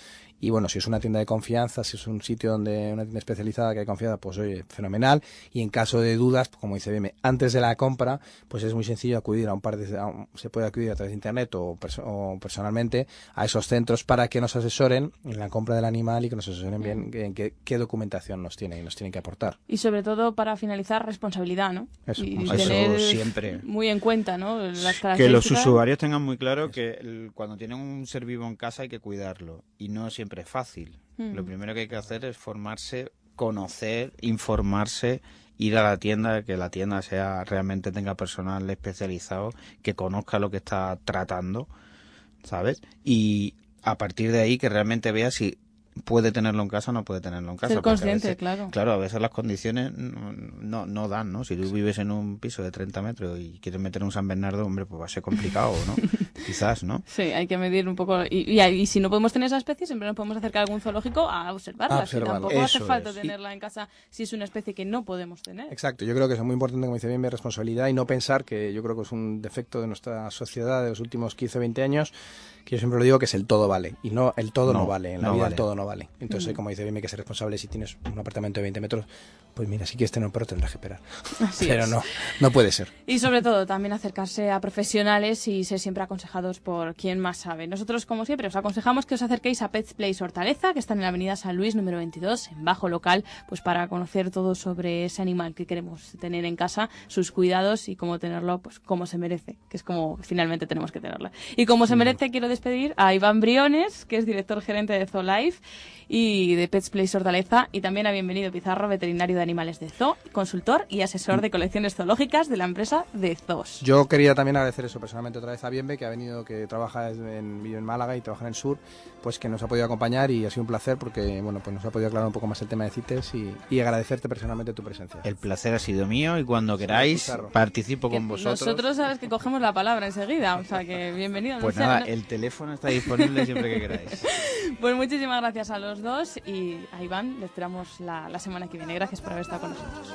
Y bueno, si es una tienda de confianza, si es un sitio donde una tienda especializada que hay confianza, pues oye, fenomenal. Y en caso de dudas, pues, como dice Bime, antes de la compra, pues es muy sencillo acudir a un par de, a un- se puede acudir a través de internet o, perso- o personalmente a esos centros para que nos asesoren en la compra del animal y que nos asesoren bien en qué, qué documentación nos tienen y nos tienen que aportar. Y sobre todo para finalizar responsabilidad, ¿no? Eso, y eso tener siempre. muy en cuenta, ¿no? Las que los usuarios tengan muy claro que el- cuando tienen un ser vivo en casa hay que cuidarlo y no siempre es fácil. Mm. Lo primero que hay que hacer es formarse, conocer, informarse, ir a la tienda, que la tienda sea realmente tenga personal especializado, que conozca lo que está tratando, ¿sabes? Y a partir de ahí que realmente vea si puede tenerlo en casa o no puede tenerlo en casa. Ser consciente, veces- claro. Claro, a veces las condiciones no, no, no dan, ¿no? Si tú vives en un piso de 30 metros y quieres meter un San Bernardo, hombre, pues va a ser complicado, ¿no? Quizás, ¿no? Sí, hay que medir un poco. Y, y, y si no podemos tener esa especie, siempre nos podemos acercar a algún zoológico a observarla. A si observarla. tampoco hace falta es. tenerla en casa si es una especie que no podemos tener. Exacto, yo creo que es muy importante, como dice bien, mi responsabilidad y no pensar que yo creo que es un defecto de nuestra sociedad de los últimos 15 o 20 años, que yo siempre lo digo que es el todo vale. Y no, el todo no, No, vale, en la no vida vale. el todo no vale. Entonces, Mm. como dice bien, hay que ser responsable si tienes un apartamento de 20 metros, pues mira, si quieres tener un perro tendrás que esperar. Así Pero es. no, no puede ser. Y sobre todo también acercarse a profesionales y ser siempre aconsejados por quien más sabe. Nosotros, como siempre, os aconsejamos que os acerquéis a Pets Place Hortaleza, que está en la avenida San Luis número 22, en bajo local, pues para conocer todo sobre ese animal que queremos tener en casa, sus cuidados y cómo tenerlo pues como se merece, que es como finalmente tenemos que tenerla. Y como se merece, quiero despedir a Iván Briones, que es director gerente de ZooLife y de Pets Place Hortaleza, y también a Bienvenido Pizarro, veterinario de animales de Zoo, consultor y asesor de colecciones zoológicas de la empresa de Zoos. Yo quería también agradecer eso personalmente otra vez a Bienve, que ha venido, que trabaja en, en Málaga y trabaja en el sur, pues que nos ha podido acompañar y ha sido un placer porque, bueno, pues nos ha podido aclarar un poco más el tema de CITES y, y agradecerte personalmente tu presencia. El placer ha sido mío y cuando queráis participo Que con vosotros. Nosotros sabes que cogemos la palabra enseguida, o sea que bienvenido. no Pues nada, no- el teléfono está disponible siempre que queráis. Pues muchísimas gracias a los dos y a Iván le esperamos la, la semana que viene. Gracias por haber estado con nosotros.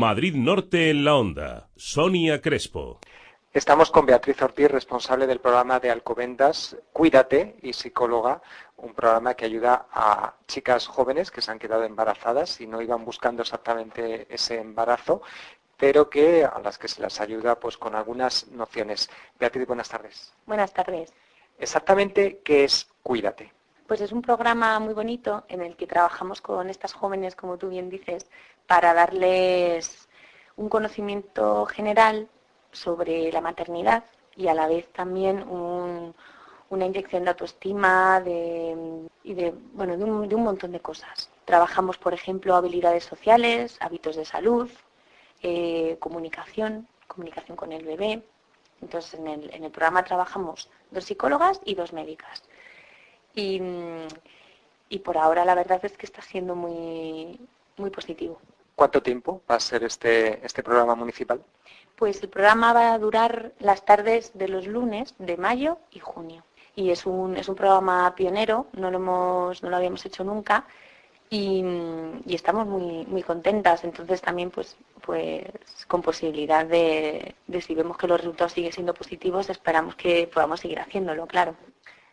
Madrid Norte en la onda. Sonia Crespo. Estamos con Beatriz Ortiz, responsable del programa de Alcobendas Cuídate y psicóloga, un programa que ayuda a chicas jóvenes que se han quedado embarazadas y no iban buscando exactamente ese embarazo, pero que a las que se las ayuda pues con algunas nociones. Beatriz, buenas tardes. Buenas tardes. Exactamente, ¿qué es Cuídate? Pues es un programa muy bonito en el que trabajamos con estas jóvenes, como tú bien dices, para darles un conocimiento general sobre la maternidad y a la vez también una inyección de autoestima y de, bueno, de un, montón de cosas. Trabajamos, por ejemplo, habilidades sociales, hábitos de salud, eh, comunicación, comunicación con el bebé. Entonces, en el, en el programa trabajamos dos psicólogas y dos médicas. Y, y por ahora la verdad es que está siendo muy, muy positivo. ¿Cuánto tiempo va a ser este, este programa municipal? Pues el programa va a durar las tardes de los lunes de mayo y junio. Y es un, es un programa pionero, no lo, hemos, no lo habíamos hecho nunca y, estamos muy, muy contentas. Entonces también pues, pues con posibilidad de, de si vemos que los resultados siguen siendo positivos, esperamos que podamos seguir haciéndolo, claro.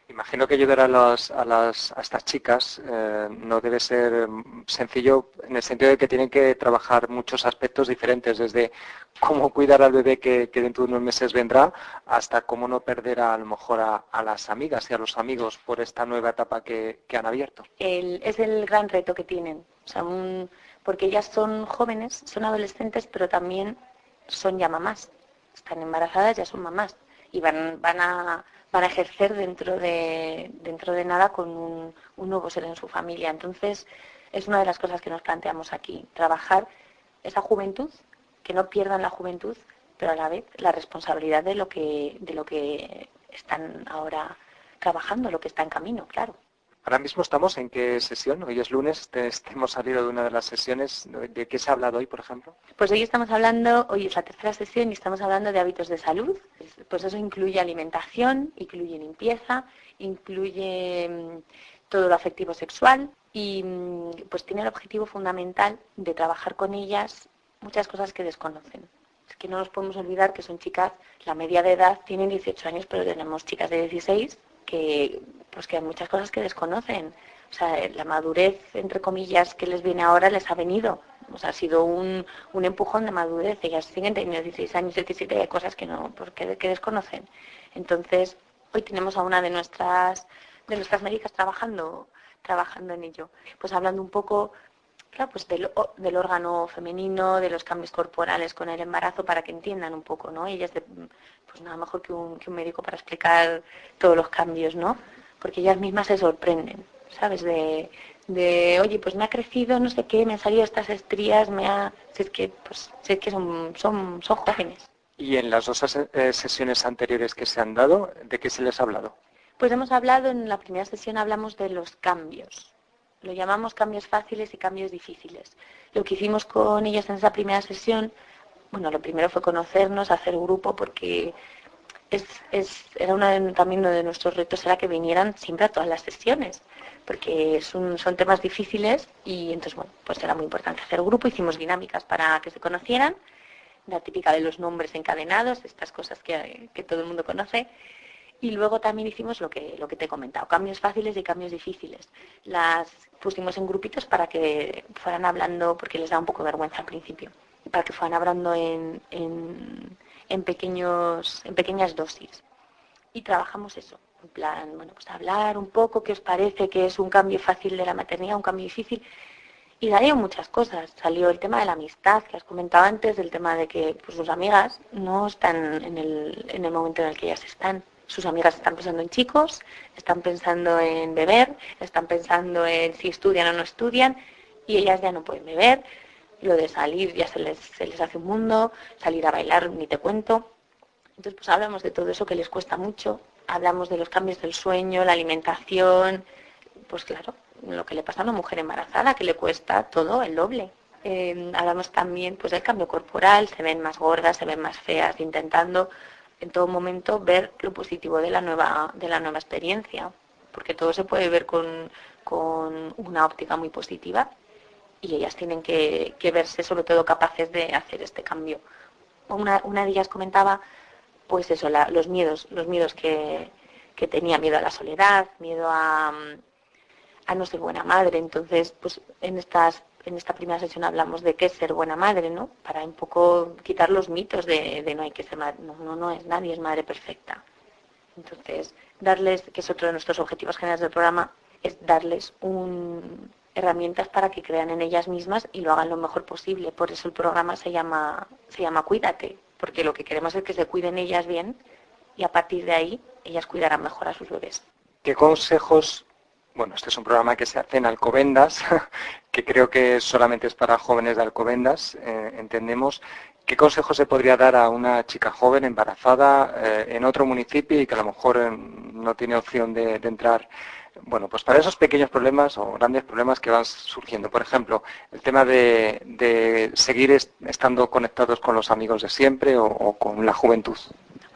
Imagino que ayudar a, las, a, las, a estas chicas eh, no debe ser sencillo en el sentido de que tienen que trabajar muchos aspectos diferentes, desde cómo cuidar al bebé que, dentro de unos meses vendrá, hasta cómo no perder a, lo mejor a, las amigas y a los amigos por esta nueva etapa que, han abierto. es el gran reto que tienen, o sea, porque ellas son jóvenes, son adolescentes, pero también son ya mamás. Están embarazadas, ya son mamás y van, van a para ejercer dentro de, dentro de nada con un, nuevo ser en su familia. Entonces, es una de las cosas que nos planteamos aquí, trabajar esa juventud, que no pierdan la juventud, pero a la vez la responsabilidad de lo que, de lo que están ahora trabajando, lo que está en camino, claro. Ahora mismo estamos en qué sesión? Hoy es lunes, hemos salido de una de las sesiones. ¿De qué se ha hablado hoy, por ejemplo? Pues hoy estamos hablando, hoy es la tercera sesión y estamos hablando de hábitos de salud. Pues eso incluye alimentación, incluye limpieza, incluye mm, todo lo afectivo sexual y mm, pues tiene el objetivo fundamental de trabajar con ellas muchas cosas que desconocen. Es que no nos podemos olvidar que son chicas, la media de edad tienen 18 años, pero tenemos chicas de 16 que pues que hay muchas cosas que desconocen. O sea, la madurez, entre comillas, que les viene ahora les ha venido. O sea, ha sido un, un empujón de madurez. Ellas siguen teniendo 16 años, 17 y hay cosas que no, pues, que desconocen. Entonces, hoy tenemos a una de nuestras, de nuestras médicas trabajando, trabajando en ello. Pues hablando un poco claro, pues del, del, órgano femenino, de los cambios corporales con el embarazo, para que entiendan un poco, ¿no? Ellas, de, pues nada mejor que un, que un médico para explicar todos los cambios, ¿no? porque ellas mismas se sorprenden, ¿sabes? De, de, oye, pues me ha crecido no sé qué, me han salido estas estrías, me ha... Si es que, pues, si que son, son, son jóvenes. ¿Y en las dos eh, sesiones anteriores que se han dado, de qué se les ha hablado? Pues hemos hablado, en la primera sesión hablamos de los cambios. Lo llamamos cambios fáciles y cambios difíciles. Lo que hicimos con ellas en esa primera sesión, bueno, lo primero fue conocernos, hacer grupo, porque era una también uno de nuestros retos era que vinieran siempre a todas las sesiones, porque son, son temas difíciles y entonces, bueno, pues era muy importante hacer grupo, hicimos dinámicas para que se conocieran, la típica de los nombres encadenados, estas cosas que, que todo el mundo conoce, y luego también hicimos lo que, lo que te he comentado, cambios fáciles y cambios difíciles. Las pusimos en grupitos para que fueran hablando, porque les da un poco de vergüenza al principio, para que fueran hablando en, en en, pequeños, en pequeñas dosis. Y trabajamos eso, en plan, bueno, pues hablar un poco qué os parece que es un cambio fácil de la maternidad, un cambio difícil. Y salió muchas cosas. Salió el tema de la amistad, que has comentado antes, del tema de que pues, sus amigas no están en el, en el momento en el que ellas están. Sus amigas están pensando en chicos, están pensando en beber, están pensando en si estudian o no estudian, y ellas ya no pueden beber, lo de salir ya se les, se les hace un mundo, salir a bailar ni te cuento. Entonces, pues hablamos de todo eso que les cuesta mucho, hablamos de los cambios del sueño, la alimentación, pues claro, lo que le pasa a una mujer embarazada, que le cuesta todo el doble. Eh, hablamos también pues del cambio corporal, se ven más gordas, se ven más feas, intentando en todo momento ver lo positivo de la nueva, de la nueva experiencia, porque todo se puede ver con, con una óptica muy positiva y ellas tienen que, verse sobre todo capaces de hacer este cambio. Una, una de ellas comentaba, pues eso, los miedos, los miedos que, tenía, miedo a la soledad, miedo a, a no ser buena madre. Entonces, pues en estas en esta primera sesión hablamos de qué es ser buena madre, ¿no? Para un poco quitar los mitos de, no hay que ser madre, no, no, no es nadie es madre perfecta. Entonces, darles, que es otro de nuestros objetivos generales del programa, es darles herramientas para que crean en ellas mismas y lo hagan lo mejor posible. Por eso el programa se llama, se llama Cuídate, porque lo que queremos es que se cuiden ellas bien y a partir de ahí ellas cuidarán mejor a sus bebés. ¿Qué consejos bueno, este es un programa que se hace en Alcobendas, que creo que solamente es para jóvenes de Alcobendas, eh, entendemos. ¿Qué consejo se podría dar a una chica joven embarazada eh, en otro municipio y que a lo mejor eh, no tiene opción de, entrar? Bueno, pues para esos pequeños problemas o grandes problemas que van surgiendo. Por ejemplo, el tema de, seguir est estando conectados con los amigos de siempre o, o con la juventud.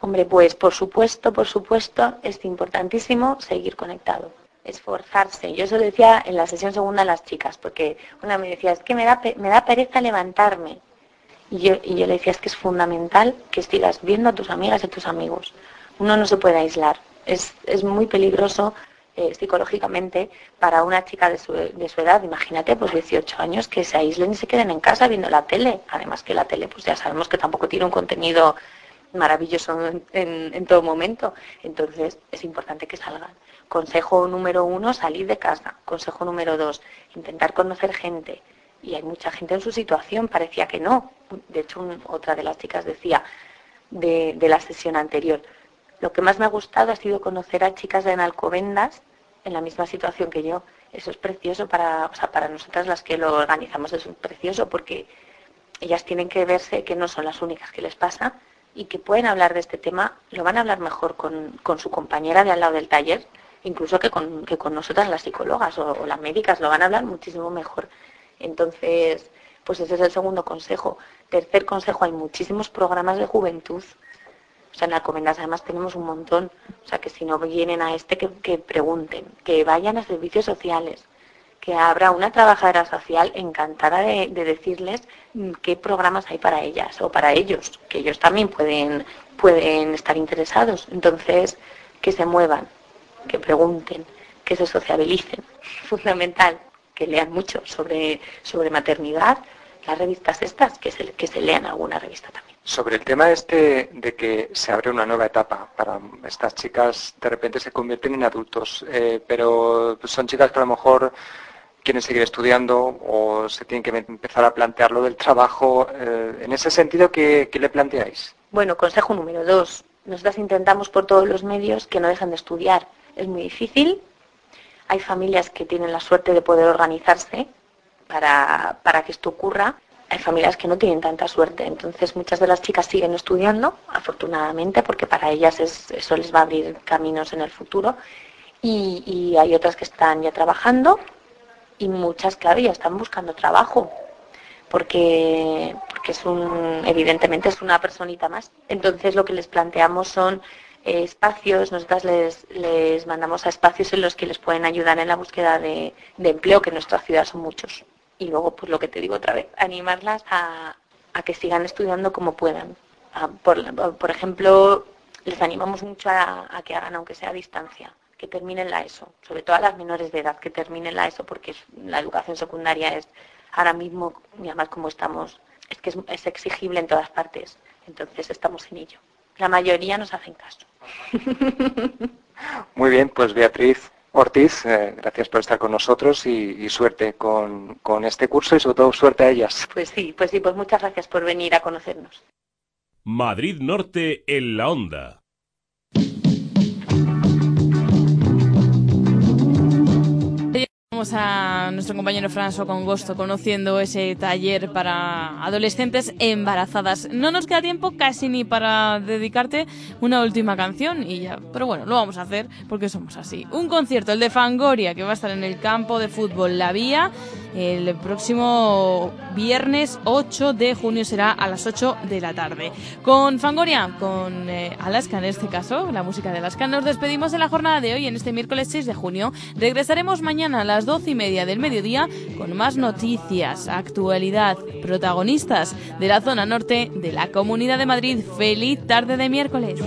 Hombre, pues por supuesto, por supuesto, es importantísimo seguir conectado esforzarse. Yo eso lo decía en la sesión segunda a las chicas, porque una me decía, es que me da, me da pereza levantarme. Y yo, y yo le decía, es que es fundamental que sigas viendo a tus amigas y a tus amigos. Uno no se puede aislar. Es, es muy peligroso eh, psicológicamente para una chica de su, de su edad, imagínate, pues 18 años, que se aíslen y se queden en casa viendo la tele. Además que la tele, pues ya sabemos que tampoco tiene un contenido maravilloso en, en, en todo momento. Entonces es importante que salgan. Consejo número uno, salir de casa. Consejo número dos, intentar conocer gente. Y hay mucha gente en su situación, parecía que no. De hecho, otra de las chicas decía de, la sesión anterior, lo que más me ha gustado ha sido conocer a chicas de Alcobendas en la misma situación que yo. Eso es precioso para, o sea, para nosotras las que lo organizamos, es precioso porque ellas tienen que verse que no son las únicas que les pasa y que pueden hablar de este tema, lo van a hablar mejor con, con su compañera de al lado del taller, incluso que con, que con nosotras las psicólogas o, las médicas lo van a hablar muchísimo mejor. Entonces, pues ese es el segundo consejo. Tercer consejo, hay muchísimos programas de juventud. O sea, en Alcobendas además tenemos un montón. O sea, que si no vienen a este, que, que pregunten, que vayan a servicios sociales, que habrá una trabajadora social encantada de, de, decirles qué programas hay para ellas o para ellos, que ellos también pueden, pueden estar interesados. Entonces, que se muevan, que pregunten, que se sociabilicen. Fundamental, que lean mucho sobre, sobre maternidad, las revistas estas, que se, que se lean alguna revista también. Sobre el tema este de que se abre una nueva etapa para estas chicas, de repente se convierten en adultos, eh, pero son chicas que a lo mejor quieren seguir estudiando o se tienen que empezar a plantear lo del trabajo. Eh, en ese sentido, ¿qué, ¿qué, le planteáis? Bueno, consejo número dos. Nosotras intentamos por todos los medios que no dejen de estudiar. Es muy difícil. Hay familias que tienen la suerte de poder organizarse para, para que esto ocurra. Hay familias que no tienen tanta suerte. Entonces, muchas de las chicas siguen estudiando, afortunadamente, porque para ellas es, eso les va a abrir caminos en el futuro. Y, hay otras que están ya trabajando y muchas, claro, ya están buscando trabajo, porque, porque es un, evidentemente es una personita más. Entonces lo que les planteamos son eh, espacios, nosotras les, les mandamos a espacios en los que les pueden ayudar en la búsqueda de, empleo, que en nuestra ciudad son muchos. Y luego, pues lo que te digo otra vez, animarlas a, a que sigan estudiando como puedan. Por, por ejemplo, les animamos mucho a, a que hagan, aunque sea a distancia, que terminen la ESO, sobre todo a las menores de edad, que terminen la ESO, porque la educación secundaria es ahora mismo, y además como estamos, es que es exigible en todas partes, entonces estamos en ello. La mayoría nos hacen caso. Muy bien, pues Beatriz Ortiz, eh, gracias por estar con nosotros y, y suerte con, con este curso y sobre todo suerte a ellas. Pues sí, pues sí, pues muchas gracias por venir a conocernos. Madrid Norte en la onda. A nuestro compañero François con gusto conociendo ese taller para adolescentes embarazadas. No nos queda tiempo casi ni para dedicarte una última canción y ya, pero bueno, lo vamos a hacer porque somos así. Un concierto, el de Fangoria, que va a estar en el campo de fútbol La Vía el próximo viernes 8 de junio será a las 8 de la tarde. Con Fangoria, con eh, Alaska en este caso, la música de Alaska, nos despedimos de la jornada de hoy en este miércoles 6 de junio. Regresaremos mañana a las 12 y media del mediodía con más noticias, actualidad, protagonistas de la zona norte de la Comunidad de Madrid. Feliz tarde de miércoles.